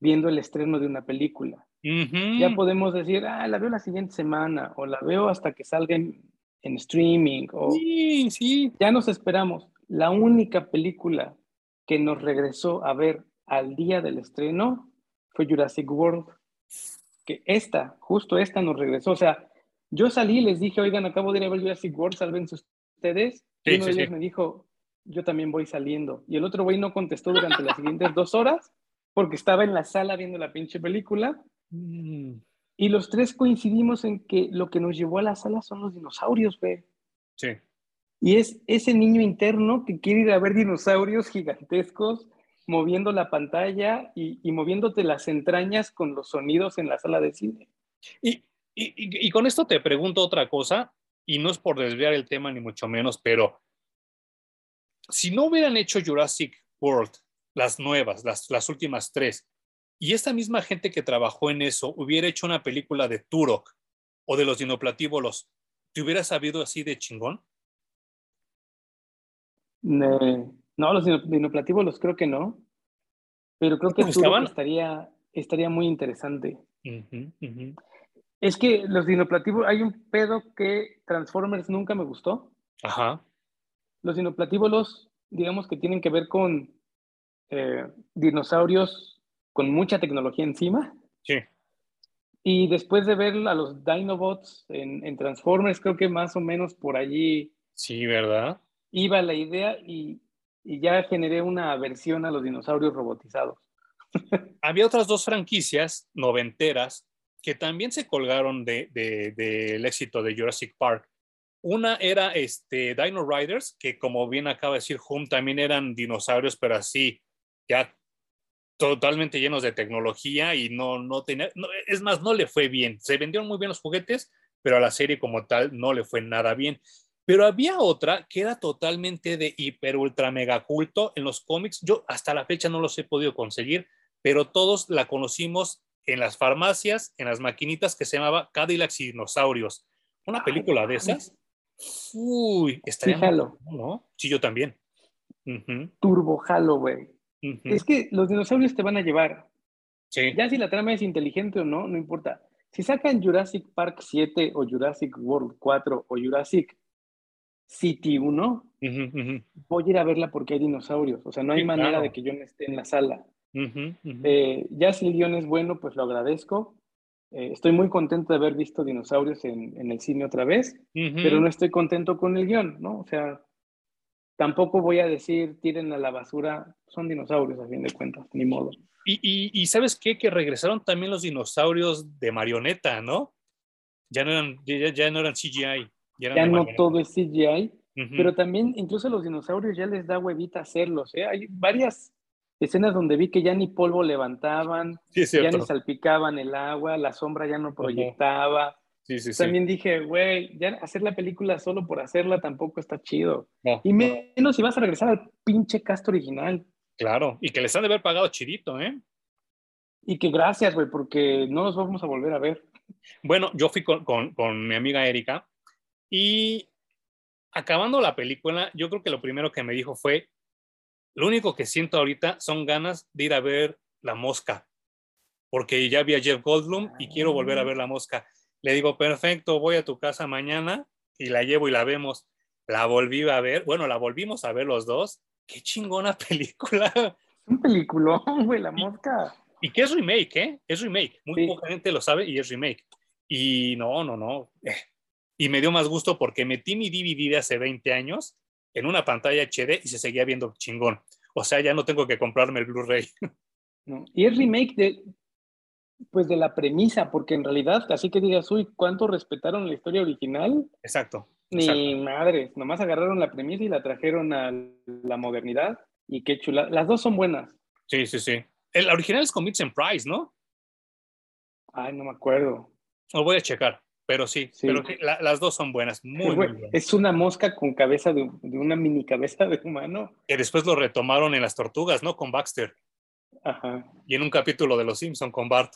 viendo el estreno de una película. Ya podemos decir, ah, la veo la siguiente semana o la veo hasta que salga en, streaming. O... Sí, sí. Ya nos esperamos. La única película que nos regresó a ver al día del estreno fue Jurassic World. Que esta, justo esta nos regresó. O sea, yo salí y les dije, oigan, acabo de ir a ver Jurassic World, salvense ustedes. y uno de ellos me dijo, yo también voy saliendo. Y el otro güey no contestó durante las siguientes dos horas porque estaba en la sala viendo la pinche película. Y los tres coincidimos en que lo que nos llevó a la sala son los dinosaurios, güey. Sí. Y es ese niño interno que quiere ir a ver dinosaurios gigantescos moviendo la pantalla y, moviéndote las entrañas con los sonidos en la sala de cine. Y, y, con esto te pregunto otra cosa, y no es por desviar el tema ni mucho menos, pero si no hubieran hecho Jurassic World, las nuevas, las, las últimas tres, y esta misma gente que trabajó en eso hubiera hecho una película de Turok o de los dinoplatívolos, ¿te hubiera sabido así de chingón? no, los dinoplatívolos creo que no, pero creo que Turok estaría, estaría muy interesante. Es que los dinoplatívolos, hay un pedo que Transformers nunca me gustó. Ajá. Los dinoplatívolos, digamos que tienen que ver con eh, dinosaurios con mucha tecnología encima. Sí. Y después de ver a los Dinobots en, en Transformers, creo que más o menos por allí. Sí, ¿verdad? Iba la idea y, y ya generé una versión a los dinosaurios robotizados. Había otras dos franquicias noventeras que también se colgaron del de, de, éxito de Jurassic Park. Una era este, Dino Riders, que como bien acaba de decir Hum, también eran dinosaurios, pero así, ya totalmente llenos de tecnología y no, no tenía, es más, no le fue bien. Se vendieron muy bien los juguetes, pero a la serie como tal no le fue nada bien. Pero había otra que era totalmente de hiper, ultra, mega culto en los cómics. Yo hasta la fecha no los he podido conseguir, pero todos la conocimos en las farmacias, en las maquinitas que se llamaba Cadillacs y Dinosaurios. Una película de esas. Uy, estaría. Sí, ¿no? Sí, yo también. Turbo Halo, güey. Es que los dinosaurios te van a llevar. Ya si la trama es inteligente o no, no importa. Si sacan Jurassic Park 7 o Jurassic World 4 o Jurassic City 1, voy a ir a verla porque hay dinosaurios. O sea, no hay manera de que yo no esté en la sala. Eh, ya si el guion es bueno, pues lo agradezco. Eh, estoy muy contento de haber visto dinosaurios en, en el cine otra vez, pero no estoy contento con el guion, ¿no? O sea, tampoco voy a decir tiren a la basura, son dinosaurios a fin de cuentas, ni modo. Y, y, sabes qué, que regresaron también los dinosaurios de marioneta, ¿no? Ya no eran, ya, no eran CGI. Ya, no todo es CGI, pero también incluso a los dinosaurios ya les da huevita hacerlos. ¿eh? Hay varias escenas donde vi que ya ni polvo levantaban, ya ni salpicaban el agua, la sombra ya no proyectaba. También dije, güey, ya hacer la película solo por hacerla tampoco está chido. y menos si vas a regresar al pinche cast original. Claro, y que les han de haber pagado chidito, ¿eh? Y que gracias, güey, porque no nos vamos a volver a ver. Bueno, yo fui con, con mi amiga Erika y acabando la película, yo creo que lo primero que me dijo fue, lo único que siento ahorita son ganas de ir a ver La Mosca, porque ya vi a Jeff Goldblum y quiero volver a ah. ver La Mosca. Le digo, perfecto, voy a tu casa mañana y la llevo y la vemos. La volví a ver, bueno, la volvimos a ver los dos. Qué chingona película. Un peliculón, güey, La Mosca. Y, que es remake, ¿eh? Es remake. Muy poca gente lo sabe y es remake. Y no, no, no. Eh, y me dio más gusto porque metí mi DVD de hace 20 años en una pantalla HD y se seguía viendo chingón. O sea, ya no tengo que comprarme el Blu-ray. Y es remake de, pues de la premisa, porque en realidad, así que digas, uy, ¿cuánto respetaron la historia original? Exacto. Ni madres, nomás agarraron la premisa y la trajeron a la modernidad y qué chula. Las dos son buenas. Sí, sí, sí. El original es con Vincent Price, ¿no? Ay, no me acuerdo. Lo voy a checar. Pero sí, pero las dos son buenas, muy, buenas. Es una mosca con cabeza de, una mini cabeza de humano. Que después lo retomaron en las tortugas, ¿no? Con Baxter. Ajá. Y en un capítulo de Los Simpson con Bart.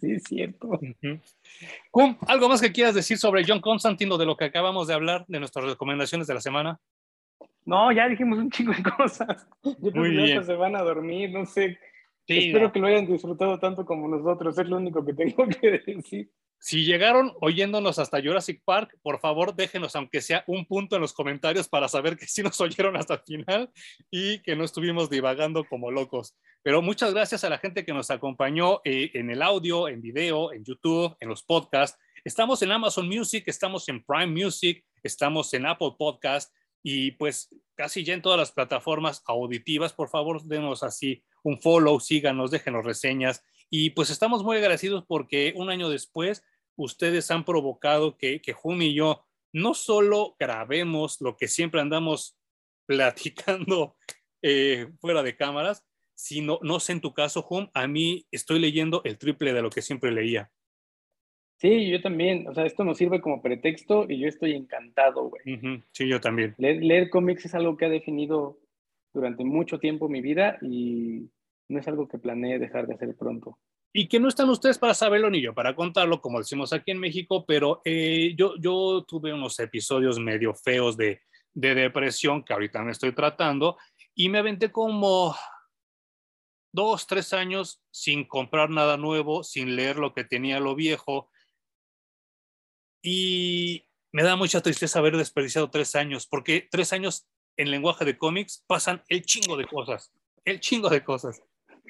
Sí, es cierto. ¿Algo más que quieras decir sobre John Constantino de lo que acabamos de hablar, de nuestras recomendaciones de la semana? No, ya dijimos un chingo de cosas. Yo creo que se van a dormir, no sé. Espero que lo hayan disfrutado tanto como nosotros, es lo único que tengo que decir. Si llegaron oyéndonos hasta Jurassic Park, por favor déjenos aunque sea un punto en los comentarios para saber que sí nos oyeron hasta el final y que no estuvimos divagando como locos. Pero muchas gracias a la gente que nos acompañó eh, en el audio, en video, en YouTube, en los podcasts. Estamos en Amazon Music, estamos en Prime Music, estamos en Apple Podcast y pues casi ya en todas las plataformas auditivas. Por favor, denos así un follow, síganos, déjenos reseñas y pues estamos muy agradecidos porque un año después ustedes han provocado que, que Jun y yo no solo grabemos lo que siempre andamos platicando eh, fuera de cámaras, sino, no sé en tu caso, Jun, a mí estoy leyendo el triple de lo que siempre leía. Sí, yo también. O sea, esto nos sirve como pretexto y yo estoy encantado, güey. Sí, yo también. Leer, leer, cómics es algo que ha definido durante mucho tiempo mi vida y no es algo que planee dejar de hacer pronto. Y que no están ustedes para saberlo ni yo para contarlo, como decimos aquí en México, pero eh, yo, yo tuve unos episodios medio feos de, de depresión que ahorita me estoy tratando y me aventé como dos, tres años sin comprar nada nuevo, sin leer lo que tenía lo viejo. Y me da mucha tristeza haber desperdiciado tres años, porque tres años en lenguaje de cómics pasan el chingo de cosas, el chingo de cosas.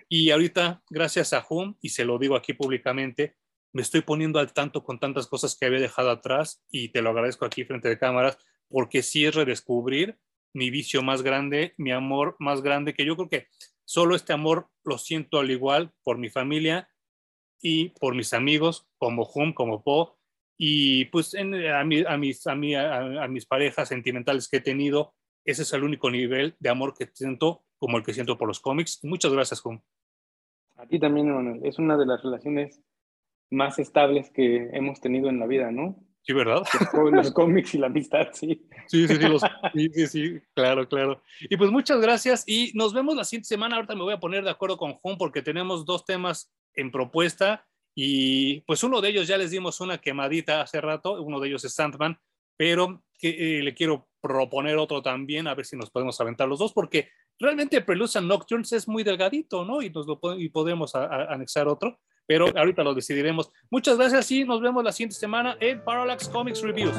Y ahorita, gracias a Hum, y se lo digo aquí públicamente, me estoy poniendo al tanto con tantas cosas que había dejado atrás y te lo agradezco aquí frente de cámaras, porque sí es redescubrir mi vicio más grande, mi amor más grande, que yo creo que solo este amor lo siento al igual por mi familia y por mis amigos, como Hum, como Po, y pues a, a, mis, a, mis parejas sentimentales que he tenido, ese es el único nivel de amor que siento como el que siento por los cómics. Muchas gracias, Hum. A ti también, Manuel. Es una de las relaciones más estables que hemos tenido en la vida, ¿no? Sí, ¿verdad? Los, cómics y la amistad, sí. Sí, sí, sí, sí, sí, claro, claro. Y pues muchas gracias y nos vemos la siguiente semana. Ahorita me voy a poner de acuerdo con Juan porque tenemos dos temas en propuesta y pues uno de ellos ya les dimos una quemadita hace rato, uno de ellos es Sandman, pero que, eh, le quiero proponer otro también, a ver si nos podemos aventar los dos, porque realmente Preludes and Nocturnes es muy delgadito, ¿no? Y, nos lo y podemos anexar otro, pero ahorita lo decidiremos. Muchas gracias y nos vemos la siguiente semana en Parallax Comics Reviews.